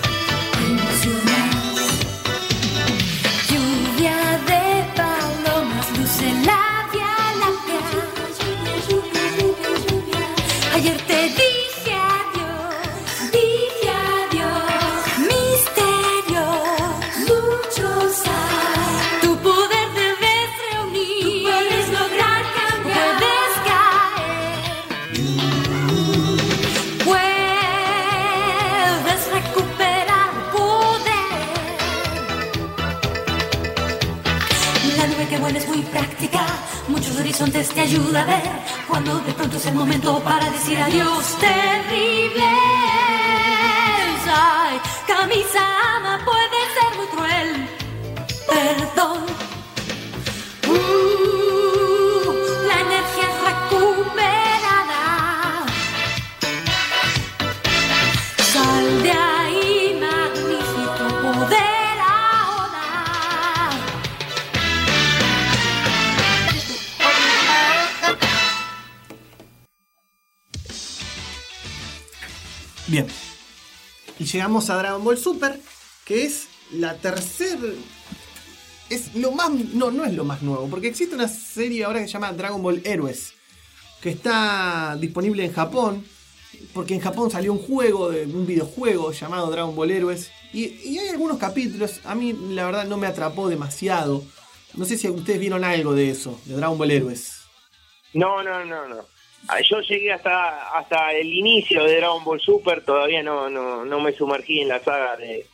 Horizontes te ayuda a ver. Cuando de pronto es el momento para decir adiós, terrible. Ay, camisa ama puede ser muy cruel. Perdón. Uh, Bien. Y llegamos a Dragon Ball Super, que es la tercera. Es lo más. No, no es lo más nuevo, porque existe una serie ahora que se llama Dragon Ball Héroes, que está disponible en Japón, porque en Japón salió un juego, de- un videojuego llamado Dragon Ball Héroes, y, y hay algunos capítulos, a mí la verdad no me atrapó demasiado. No sé si ustedes vieron algo de eso, de Dragon Ball Héroes. No, no, no, no. Ah, Yo llegué hasta hasta el inicio de Dragon Ball Super, todavía no, no, no me sumergí en la saga de,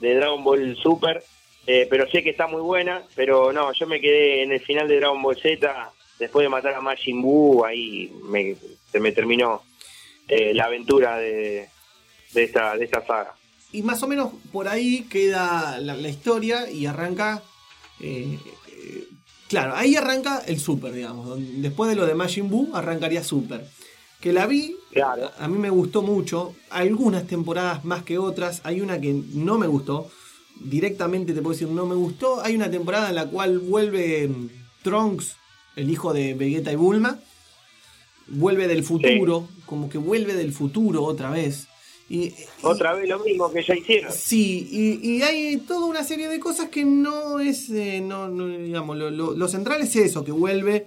Dragon Ball Super, eh, pero sé que está muy buena, pero no, yo me quedé en el final de Dragon Ball Z, después de matar a Majin Buu, ahí me, se me terminó eh, la aventura de, de, esta, de esta saga. Y más o menos por ahí queda la, la historia y arranca. eh, claro, ahí arranca el Super, digamos. Después de lo de Majin Buu, arrancaría Super. Que la vi, a mí me gustó mucho. Algunas temporadas más que otras. Hay una que no me gustó. Directamente te puedo decir, no me gustó. Hay una temporada en la cual vuelve mm, Trunks, el hijo de Vegeta y Bulma. Vuelve del futuro, como que vuelve del futuro otra vez. Y, Otra vez lo mismo que ya hicieron. Sí, y, y hay toda una serie de cosas que no es, eh, no, no, digamos, lo, lo- lo central es eso, que vuelve,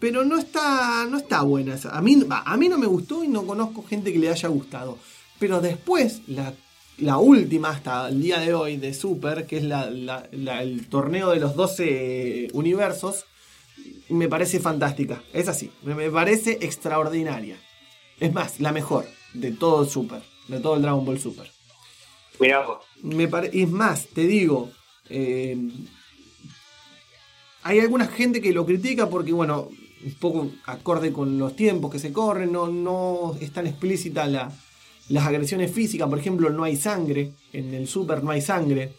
pero no está, no está buena. A mí, a mí no me gustó y no conozco gente que le haya gustado. Pero después, la, la última hasta el día de hoy de Super, que es la- el torneo de los 12 universos, me parece fantástica. Es así, me, me parece extraordinaria. Es más, la mejor de todo Super, de todo el Dragon Ball Super. Mirá vos. Me es más, te digo, eh, hay alguna gente que lo critica porque, bueno, un poco acorde con los tiempos que se corren, no, no es tan explícita la, las agresiones físicas, por ejemplo, no hay sangre, en el Super no hay sangre.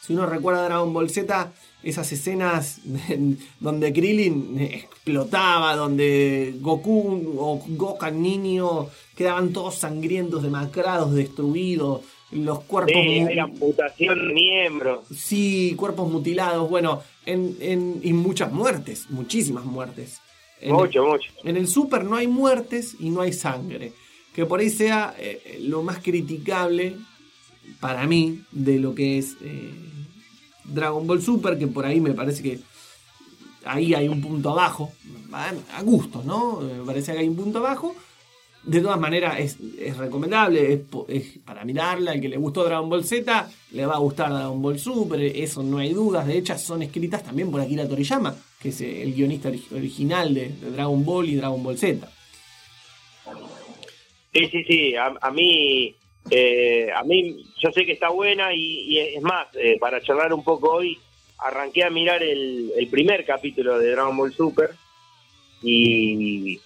Si uno recuerda Dragon Ball Z, esas escenas donde Krillin explotaba, donde Goku o Gokan niño quedaban todos sangrientos, demacrados, destruidos, los cuerpos... Sí, hay amputación de miembros. Sí, cuerpos mutilados, bueno, en, en- y muchas muertes, muchísimas muertes. En Mucho, el, mucho. En el Super no hay muertes y no hay sangre. Que por ahí sea eh, lo más criticable para mí de lo que es eh, Dragon Ball Super, que por ahí me parece que ahí hay un punto abajo, a, gustos, ¿no? Me parece que hay un punto abajo. De todas maneras, es, recomendable, es, para mirarla. El que le gustó Dragon Ball Z, le va a gustar Dragon Ball Super, eso no hay dudas. De hecho, son escritas también por Akira Toriyama, que es el guionista ori- original de, de Dragon Ball y Dragon Ball Z. Sí, sí, sí. A, a mí, eh, a mí, yo sé que está buena y, es más, eh, para charlar un poco hoy, arranqué a mirar el, el primer capítulo de Dragon Ball Super y,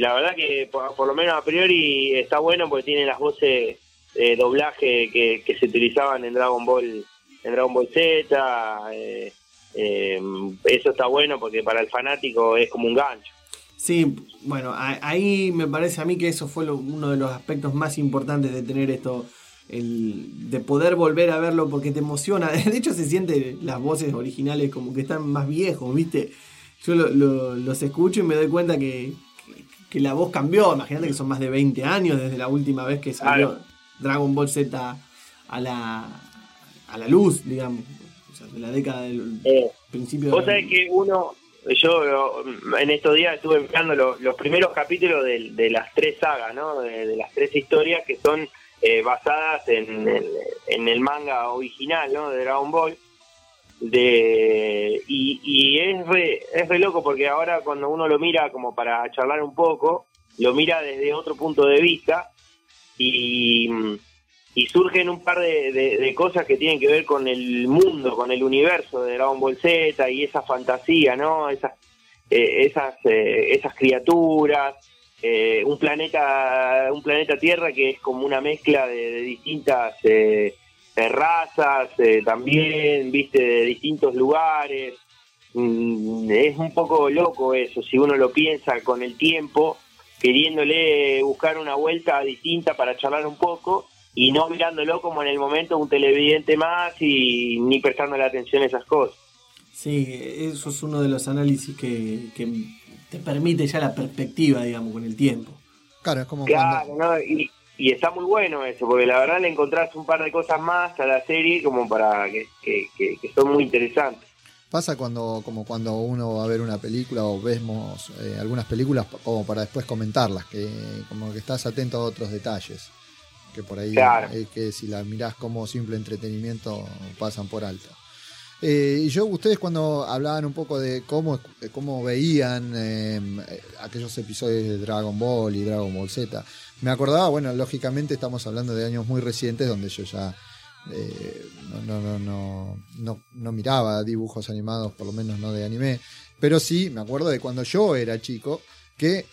la verdad que por, lo menos a priori está bueno porque tiene las voces de doblaje que, que se utilizaban en Dragon Ball, en Dragon Ball Z. eh, eh, eso está bueno porque para el fanático es como un gancho. Sí, bueno, ahí me parece a mí que eso fue lo- uno de los aspectos más importantes de tener esto, el, de poder volver a verlo porque te emociona. De hecho, se siente las voces originales como que están más viejos, ¿viste? Yo lo- lo- los escucho y me doy cuenta que, que- que la voz cambió. Imagínate que son más de 20 años desde la última vez que salió Claro. Dragon Ball Z a la, a la luz, digamos. O sea, de la década del principio Vos de la- sabés que uno, yo en estos días estuve mirando lo- los primeros capítulos de, de las tres sagas, ¿no? De, de las tres historias que son eh, basadas en, el- en el manga original, ¿no? De Dragon Ball. De, y y es, re, es re loco porque ahora cuando uno lo mira como para charlar un poco, lo mira desde otro punto de vista y, y surgen un par de, de- cosas que tienen que ver con el mundo, con el universo de Dragon Ball Z y esa fantasía, ¿no? Esas, eh, esas, eh, esas criaturas, eh, un planeta un planeta Tierra que es como una mezcla de, de distintas eh, eh, razas también, viste, de distintos lugares. Mm, es un poco loco eso, si uno lo piensa con el tiempo, queriéndole buscar una vuelta distinta para charlar un poco y no mirándolo como en el momento un televidente más y ni prestándole atención a esas cosas. Sí, eso es uno de los análisis que, que te permite ya la perspectiva, digamos, con el tiempo. Claro, es como Claro, ¿no? y, y está muy bueno eso, porque la verdad le encontrás un par de cosas más a la serie como para que, que, que- que son muy interesantes. Pasa cuando, como cuando uno va a ver una película o vemos eh, algunas películas como para después comentarlas, que como que estás atento a otros detalles, que por ahí Claro. eh, que si la mirás como simple entretenimiento pasan por alto. Eh, y yo, ustedes cuando hablaban un poco de cómo, de cómo veían eh, aquellos episodios de Dragon Ball y Dragon Ball Z, me acordaba, bueno, lógicamente estamos hablando de años muy recientes donde yo ya eh, no, no, no, no, no, miraba dibujos animados, por lo menos no de anime, pero sí me acuerdo de cuando yo era chico que eh,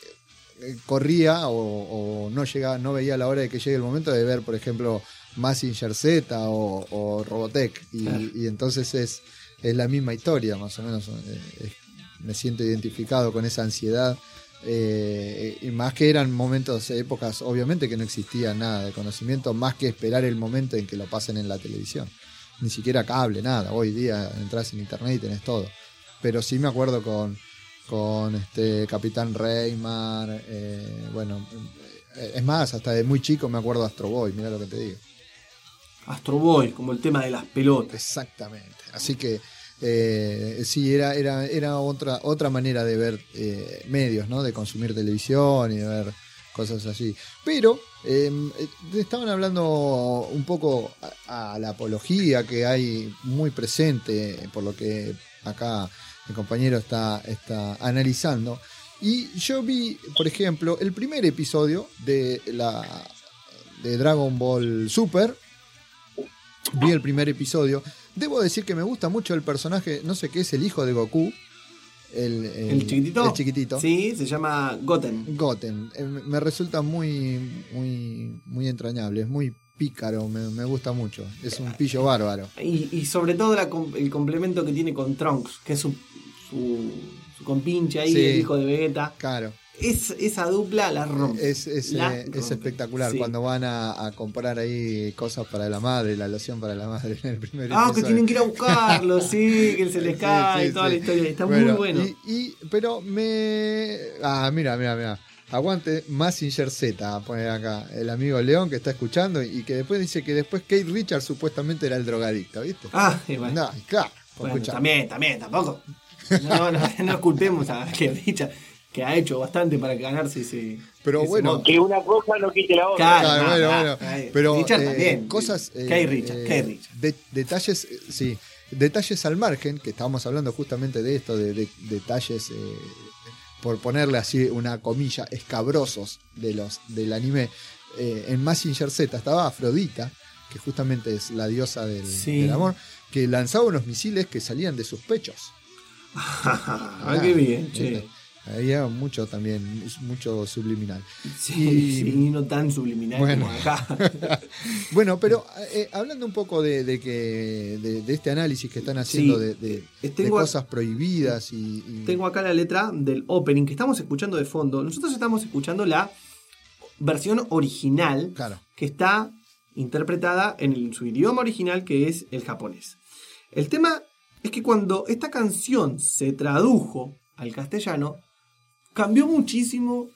corría o, o no llegaba, no veía la hora de que llegue el momento de ver, por ejemplo, Massinger Z o, o Robotech, y, Claro. y entonces es, es la misma historia, más o menos. eh, es- me siento identificado con esa ansiedad. eh, y más que eran momentos, épocas, obviamente que no existía nada de conocimiento, más que esperar el momento en que lo pasen en la televisión. Ni siquiera cable, nada. Hoy día entras en internet y tenés todo. Pero sí me acuerdo con, con este Capitán Reymar, eh, bueno, eh, es más, hasta de muy chico me acuerdo de Astro Boy, mira lo que te digo. Astro Boy, como el tema de las pelotas. Exactamente. Así que eh, sí, era, era, era otra, otra manera de ver eh, medios, ¿no? De consumir televisión y de ver cosas así. Pero eh, eh, estaban hablando un poco a, a la apología que hay muy presente, por lo que acá mi compañero está, está analizando. Y yo vi, por ejemplo, el primer episodio de la de Dragon Ball Super. Vi el primer episodio. Debo decir que me gusta mucho el personaje, no sé qué es el hijo de Goku. El, ¿El chiquitito? El chiquitito. Sí, se llama Goten. Goten. Eh, Me resulta muy, muy, muy entrañable, es muy pícaro, me, me gusta mucho. Es un pillo bárbaro. Y, y sobre todo la el complemento que tiene con Trunks, que es su, su, su compinche ahí, Sí. el hijo de Vegeta. Claro. Es, esa dupla la rompe. Es, es, La eh, es espectacular Sí. cuando van a, a comprar ahí cosas para la madre, la loción para la madre en el primer Ah, que tienen que ir a buscarlo, sí, que se les cae sí, toda sí. la historia. Está muy bueno. Y, y- pero me. Ah, mira, mira, mira. Aguante Massinger Z, pone acá el amigo León que está escuchando y que después dice que después Kate Richards supuestamente era el drogadicto, ¿viste? Ah, bueno. No, claro. Bueno, escucha. también, también, tampoco. No, no, no culpemos a que Richard, que ha hecho bastante para ganarse ese. Pero ese bueno. mote. Que una cosa no quite la otra. Claro, Claro, bueno, bueno. Pero Richard eh, también. cosas. eh, Kate Richard, eh, Kate Richard. de- detalles, eh, sí. Detalles al margen, que estábamos hablando justamente de esto, de, de- detalles, eh, por ponerle así una comilla, escabrosos de los, del anime. Eh, en Massinger Z estaba Afrodita, que justamente es la diosa del, Sí. del amor, que lanzaba unos misiles que salían de sus pechos. Ah, qué bien, che. Había mucho también, mucho subliminal. Sí, Y- sí, no tan subliminal Bueno. como acá. Bueno, pero eh, hablando un poco de, de que de, de este análisis que están haciendo Sí. de, de- Eh, cosas prohibidas y, y- Tengo acá la letra del opening que estamos escuchando de fondo. Nosotros estamos escuchando la versión original Claro. que está interpretada en su idioma original que es el japonés. El tema es que cuando esta canción se tradujo al castellano, cambió muchísimo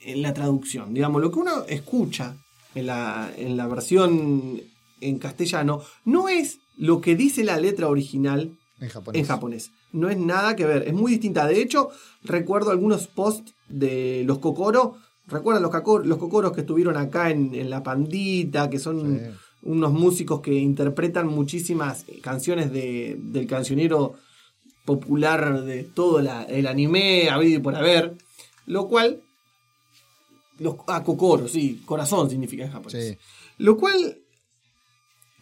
en la traducción. Digamos, lo que uno escucha en la, en la versión en castellano no es lo que dice la letra original en japonés. en japonés. No es nada que ver, es muy distinta. De hecho, recuerdo algunos posts de los Kokoro. ¿Recuerdan los, los Kokoros que estuvieron acá en, en La Pandita? Que son Sí. Unos músicos que interpretan muchísimas canciones de- del cancionero popular de todo la- el anime, habido y por haber. Lo cual. Los, ah, Kokoro, sí, corazón significa en japonés. Sí. Lo cual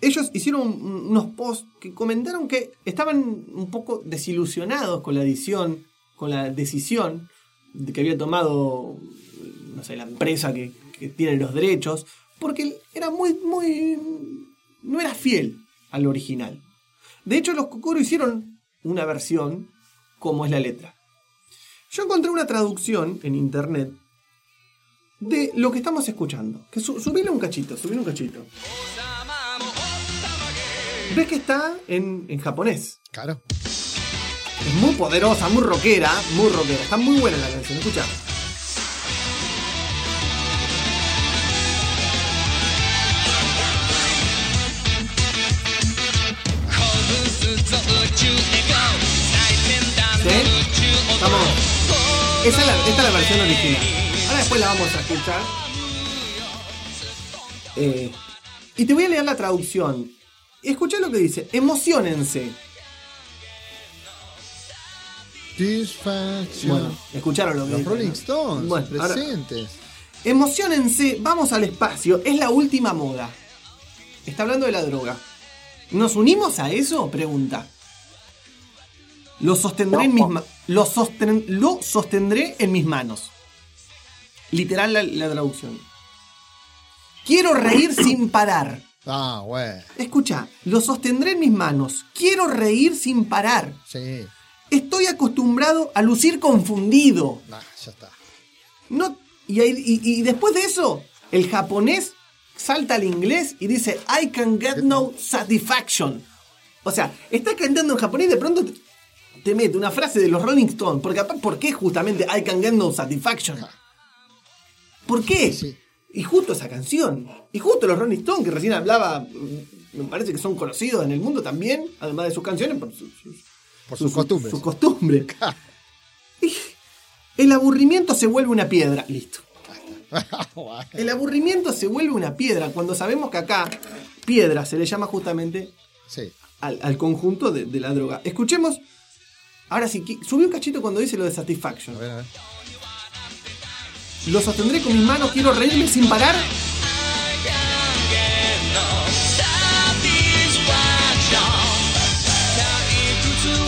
ellos hicieron un- unos posts que comentaron que estaban un poco desilusionados con la edición con la decisión de que había tomado, no sé, la empresa que, que tiene los derechos, porque era muy, muy, no era fiel al original. De hecho, los Kokoro hicieron una versión como es la letra. Yo encontré una traducción en internet de lo que estamos escuchando. Que su, subile un cachito, subile un cachito. ¿Ves que está en, en japonés? Claro. Es muy poderosa, muy rockera, muy rockera. Está muy buena la canción, escucha. Esa es la, esta es la versión original. Ahora después la vamos a escuchar. Eh, y te voy a leer la traducción. Escucha lo que dice. Emocionense. Bueno, escucharon lo que Los dice, Rolling ¿no? Stones Bueno, ahora- presentes. Emocionense, vamos al espacio, es la última moda. Está hablando de la droga. ¿Nos unimos a eso? Pregunta. Lo sostendré en mis ma- lo, sosten- lo sostendré en mis manos. Literal la, la traducción. Quiero reír sin parar. Ah, bueno. Escucha, lo sostendré en mis manos. Quiero reír sin parar. Sí. Estoy acostumbrado a lucir confundido. Nah, ya está. No, y, y- y después de eso, el japonés salta al inglés y dice, I can get no satisfaction. O sea, está cantando en japonés y de pronto te, te mete una frase de los Rolling Stones. Porque aparte, ¿por qué justamente I can get no satisfaction? ¿Por qué? Y justo esa canción. Y justo los Rolling Stones, que recién hablaba, mm, me parece que son conocidos en el mundo también, además de sus canciones, por sus, sus- Por sus costumbres. Sus costumbres. Y El aburrimiento se vuelve una piedra. Listo. El aburrimiento se vuelve una piedra cuando sabemos que acá piedra se le llama justamente Sí. al, al conjunto de, de la droga. Escuchemos. Ahora sí, subí un cachito cuando dice lo de satisfaction. Lo sostendré con mis manos, quiero reírme sin parar.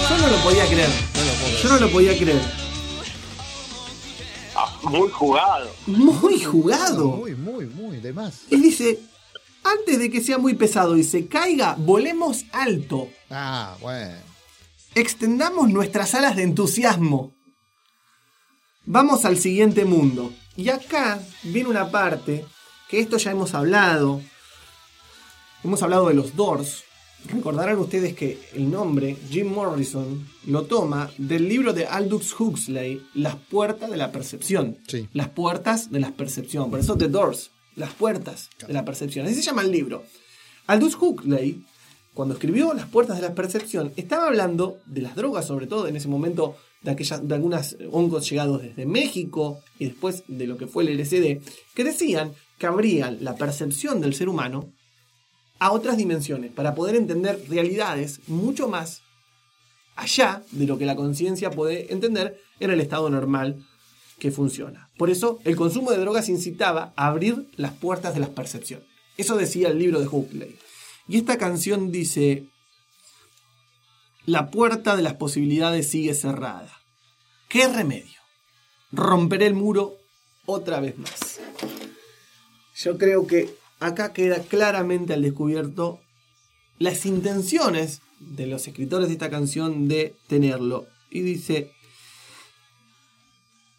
Yo no lo podía creer. Yo no lo podía creer. Muy jugado. Muy jugado. Muy, muy, muy, de más. Y dice, antes de que sea muy pesado y se caiga, volemos alto. Ah, bueno. Extendamos nuestras alas de entusiasmo. Vamos al siguiente mundo. Y acá viene una parte que esto ya hemos hablado. Hemos hablado de los Doors. Recordarán ustedes que el nombre Jim Morrison lo toma del libro de Aldous Huxley, Las puertas de la percepción. Sí. Las puertas de la percepción. Por eso The Doors, las puertas de la percepción. Así se llama el libro. Aldous Huxley, cuando escribió Las puertas de la percepción, estaba hablando de las drogas, sobre todo en ese momento de, aquellas, de algunos hongos llegados desde México y después de lo que fue el LSD, que decían que abrían la percepción del ser humano a otras dimensiones para poder entender realidades mucho más allá de lo que la conciencia puede entender en el estado normal que funciona. Por eso el consumo de drogas incitaba a abrir las puertas de la percepción. Eso decía el libro de Huxley. Y esta canción dice, la puerta de las posibilidades sigue cerrada. ¿Qué remedio? Romperé el muro otra vez más. Yo creo que acá queda claramente al descubierto las intenciones de los escritores de esta canción de tenerlo. Y dice,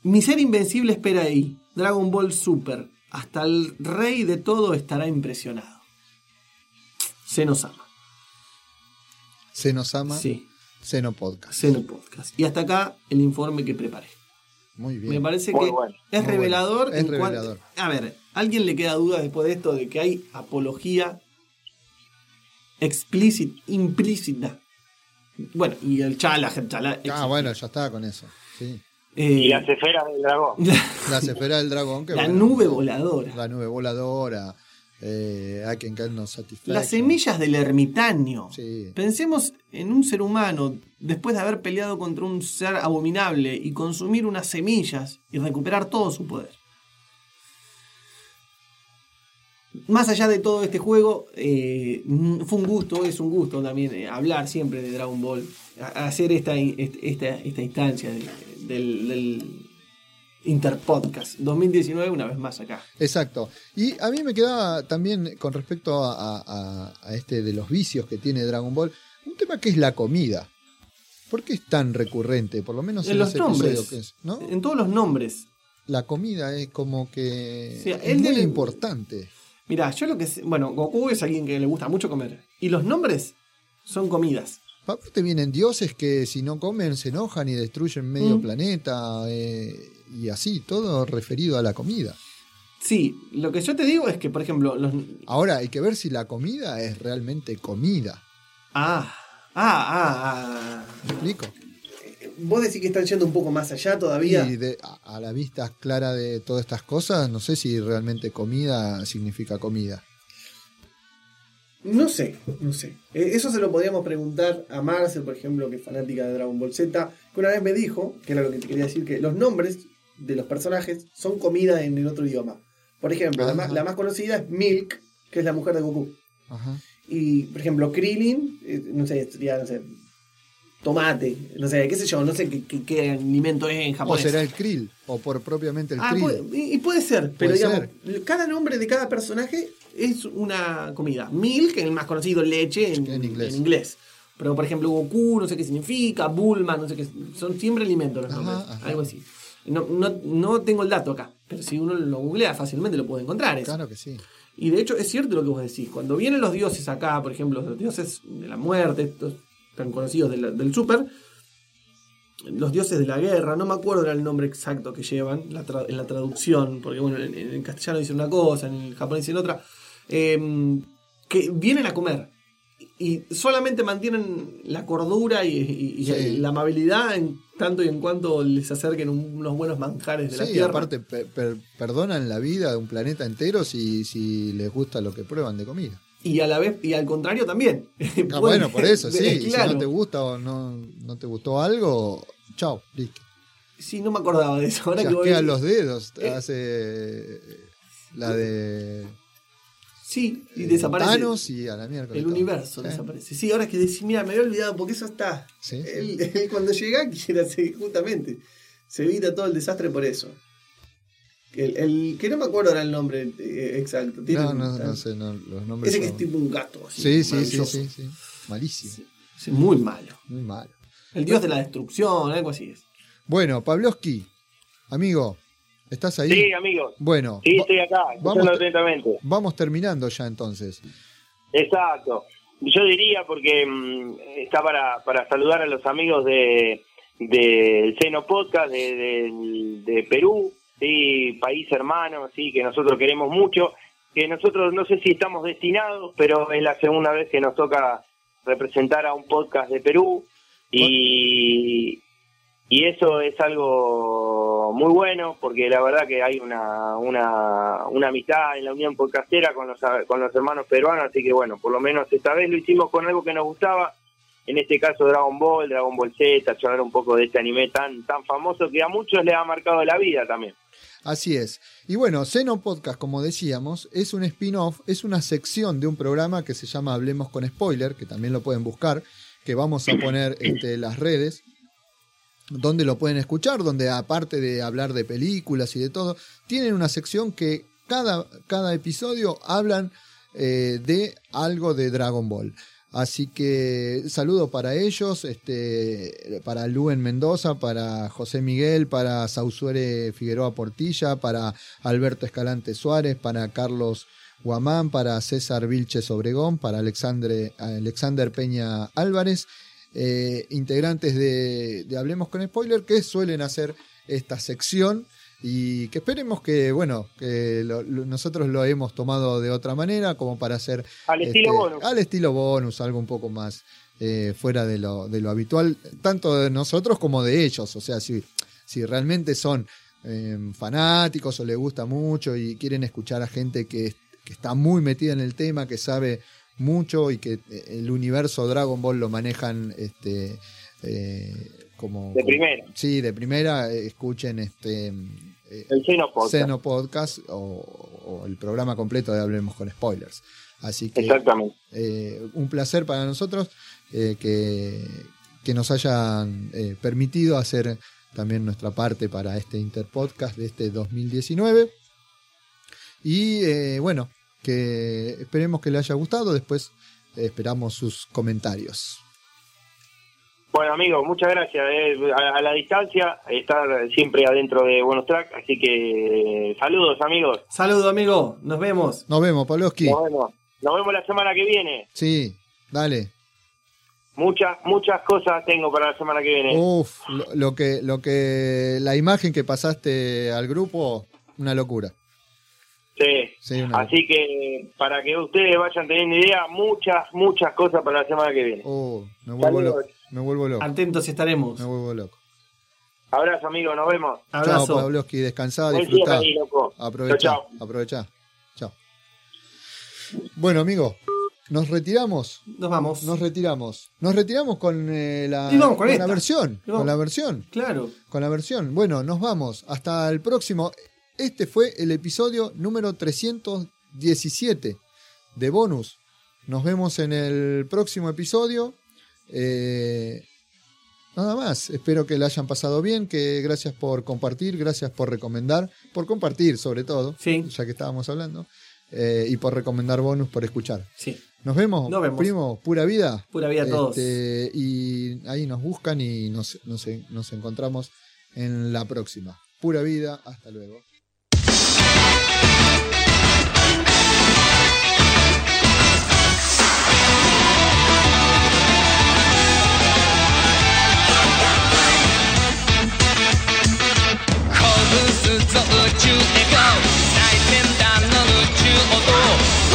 mi ser invencible espera ahí, Dragon Ball Super, hasta el rey de todo estará impresionado. Se nos ama. Se nos ama. Sí. Seno Podcast. Seno Podcast. Y hasta acá el informe que preparé. Muy bien. Me parece Muy que bueno. es Muy revelador. bueno. Es revelador. A ver, ¿a alguien le queda duda después de esto de que hay apología explícita, implícita? Bueno, y el chala. Ah, bueno, ya estaba con eso. Sí. Eh, Y las esferas del dragón. Las esferas del dragón. Que La bueno, nube voladora. La nube voladora. Eh, I can get no satisfaction. Las semillas del ermitaño. Sí. Pensemos en un ser humano después de haber peleado contra un ser abominable y consumir unas semillas y recuperar todo su poder. Más allá de todo este juego, eh, fue un gusto, es un gusto también eh, hablar siempre de Dragon Ball, hacer esta, esta, esta instancia de, del, del Interpodcast 2019, una vez más acá. Exacto. Y a mí me quedaba también con respecto a, a- a este de los vicios que tiene Dragon Ball, un tema que es la comida. ¿Por qué es tan recurrente? Por lo menos en, En los nombres, que es, ¿no? en todos los nombres. La comida es como que Sí, es muy debe- importante. Mirá, yo lo que sé, bueno, Goku es alguien que le gusta mucho comer. Y los nombres son comidas. Aparte vienen dioses que si no comen se enojan y destruyen medio Mm. planeta eh, y así, todo referido a la comida. Sí, lo que yo te digo es que, por ejemplo, los. Ahora hay que ver si la comida es realmente comida. Ah, ah, ah, ah. ¿Me explico? Vos decís que están yendo un poco más allá todavía. Y de- a, a la vista clara de todas estas cosas, no sé si realmente comida significa comida. No sé, no sé. Eh, Eso se lo podríamos preguntar a Marcel, por ejemplo, que es fanática de Dragon Ball Z, que una vez me dijo, que era lo que te quería decir, que los nombres de los personajes son comida en el otro idioma. Por ejemplo, la más, la más conocida es Milk, que es la mujer de Goku. Ajá. Y, por ejemplo, Krillin, eh, no sé, sería, no sé, tomate, no sé, qué sé yo, no sé qué, qué- qué alimento es en O japonés. será el krill, o por propiamente el Ah, krill. puede- y, puede ser, pero Puede digamos, cada nombre de cada personaje es una comida. Milk, el más conocido, leche en, En inglés. en inglés. Pero, por ejemplo, Goku, no sé qué significa, Bulma, no sé qué. Son siempre alimentos los Ajá, nombres. ajá. Algo así. No, no, no tengo el dato acá, pero si uno lo googlea fácilmente lo puede encontrar. eso. Claro que sí. Y de hecho es cierto lo que vos decís. Cuando vienen los dioses acá, por ejemplo, los dioses de la muerte, estos tan conocidos de la- del super, los dioses de la guerra, no me acuerdo era el nombre exacto que llevan la tra- en la traducción, porque bueno, en, en castellano dicen una cosa, en el japonés dicen otra, eh, que vienen a comer. Y solamente mantienen la cordura y, y- y Sí. la amabilidad en tanto y en cuanto les acerquen un- unos buenos manjares de la Sí, tierra. aparte per- per- perdonan la vida de un planeta entero si, si les gusta lo que prueban de comida. Y a la vez, y al contrario también. Ah, bueno, por eso, sí. y claro. Si no te gusta o no, no te gustó algo, chao, listo. Sí, no me acordaba de eso. Ahora que voy- los dedos, Eh. hace eh, la de Sí, y eh, desaparece. Thanos y a la miércoles. el todo. universo desaparece. Sí, ahora que decís, mira, me había olvidado porque eso está. Sí. Él, él cuando llega quiere hacer justamente. Se evita todo el desastre por eso. El, el- que no me acuerdo ahora el nombre eh, exacto. Tiene No, un- no, sé, no, los nombres. Ese que es tipo un gato. Así, Sí, sí, sí, sí, sí. Malísimo. Sí, muy malo. Muy malo. El dios de la destrucción, algo así es. Bueno, Pavlovsky, amigo, ¿estás ahí? Sí, amigo. Bueno, Sí, estoy acá, vamos, atentamente. vamos terminando ya entonces. Exacto. Yo diría, porque mm, está para, para saludar a los amigos de del Seno Podcast de, de- de Perú, sí, país hermano, sí, que nosotros queremos mucho, que nosotros no sé si estamos destinados, pero es la segunda vez que nos toca representar a un podcast de Perú y, y eso es algo muy bueno porque la verdad que hay una, una, una amistad en la unión podcastera con los, con los hermanos peruanos, así que bueno, por lo menos esta vez lo hicimos con algo que nos gustaba, en este caso Dragon Ball, Dragon Ball Z, charlar un poco de este anime tan, tan famoso que a muchos les ha marcado la vida también. Así es. Y bueno, Seno Podcast, como decíamos, es un spin-off, es una sección de un programa que se llama Hablemos con Spoiler, que también lo pueden buscar, que vamos a poner este, las redes, donde lo pueden escuchar, donde aparte de hablar de películas y de todo, tienen una sección que cada, cada episodio hablan eh, de algo de Dragon Ball. Así que saludo para ellos, este, para Luen Mendoza, para José Miguel, para Sausuere Figueroa Portilla, para Alberto Escalante Suárez, para Carlos Guamán, para César Vilches Obregón, para Alexandre, Alexander Peña Álvarez, eh, integrantes de, de Hablemos con Spoiler, que suelen hacer esta sección y que esperemos que, bueno, que lo- lo- nosotros lo hemos tomado de otra manera, como para hacer... Al estilo este, bonus. Al estilo bonus, algo un poco más eh, fuera de lo, de lo habitual, tanto de nosotros como de ellos. O sea, si, si realmente son eh, fanáticos o les gusta mucho y quieren escuchar a gente que, que está muy metida en el tema, que sabe mucho y que eh, el universo Dragon Ball lo manejan este eh, como De primera. sí de primera eh, escuchen este eh, El Seno Podcast. Seno Podcast o, o el programa completo de Hablemos con Spoilers así que Exactamente. eh, un placer para nosotros eh, que, que nos hayan eh, permitido hacer también nuestra parte para este Interpodcast de este 2019. Y bueno, que esperemos que le haya gustado. Después esperamos sus comentarios. Bueno, amigos, muchas gracias. eh, a, a la distancia, estar siempre adentro de Buenos Track. Así que saludos, amigos. Saludo, amigo. Nos vemos. Nos vemos, Pavlovsky. Nos vemos. Nos vemos la semana que viene. Sí, dale. Muchas, muchas cosas tengo para la semana que viene. Uf, lo, lo que, lo que, la imagen que pasaste al grupo, una locura. Sí. Sí, una Así que para que ustedes vayan teniendo idea, muchas, muchas cosas para la semana que viene. Oh, me vuelvo Saludos. Me vuelvo loco. Atentos estaremos. Me vuelvo loco. Abrazo, amigos, nos vemos. Chao, Pavlovsky, descansá, disfrutá. Aprovechá, Chao, aprovechá. Chao. Bueno, amigo, nos retiramos. Nos vamos. Nos retiramos. Nos retiramos con eh, la, Y vamos con la versión. Vamos. Con la versión. Claro. Con la versión. Bueno, nos vamos. Hasta el próximo. Este fue el episodio número 317 de Bonus. Nos vemos en el próximo episodio. Eh, nada más. Espero que la hayan pasado bien. Que gracias por compartir, gracias por recomendar, por compartir sobre todo, ya que estábamos hablando, eh, y por recomendar Bonus, por escuchar. Sí. Nos vemos, Nos vemos. primo, pura vida. Pura vida a todos. Este, y ahí nos buscan y nos, nos, nos encontramos en la próxima. Pura vida, hasta luego. 宙へ GO 最先端の宇宙音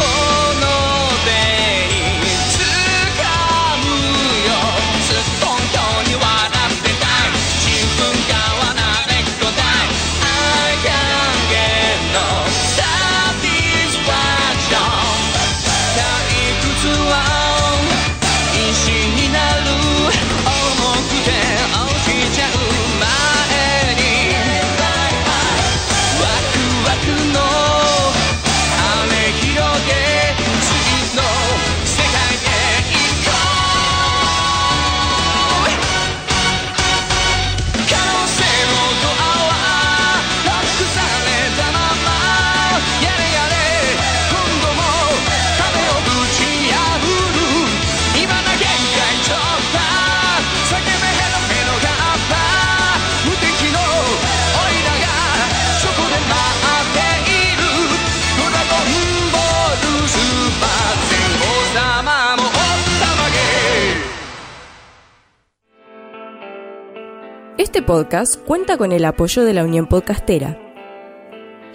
podcast cuenta con el apoyo de la Unión Podcastera.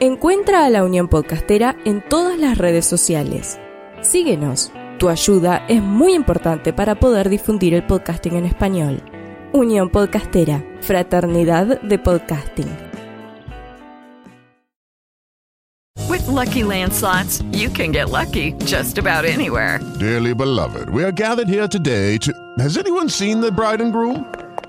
Encuentra a la Unión Podcastera en todas las redes sociales. Síguenos. Tu ayuda es muy importante para poder difundir el podcasting en español. Unión Podcastera, Fraternidad de Podcasting. With Lucky Land slots, you can get lucky just about anywhere. Dearly beloved, we are gathered here today to. Has anyone seen the bride and groom?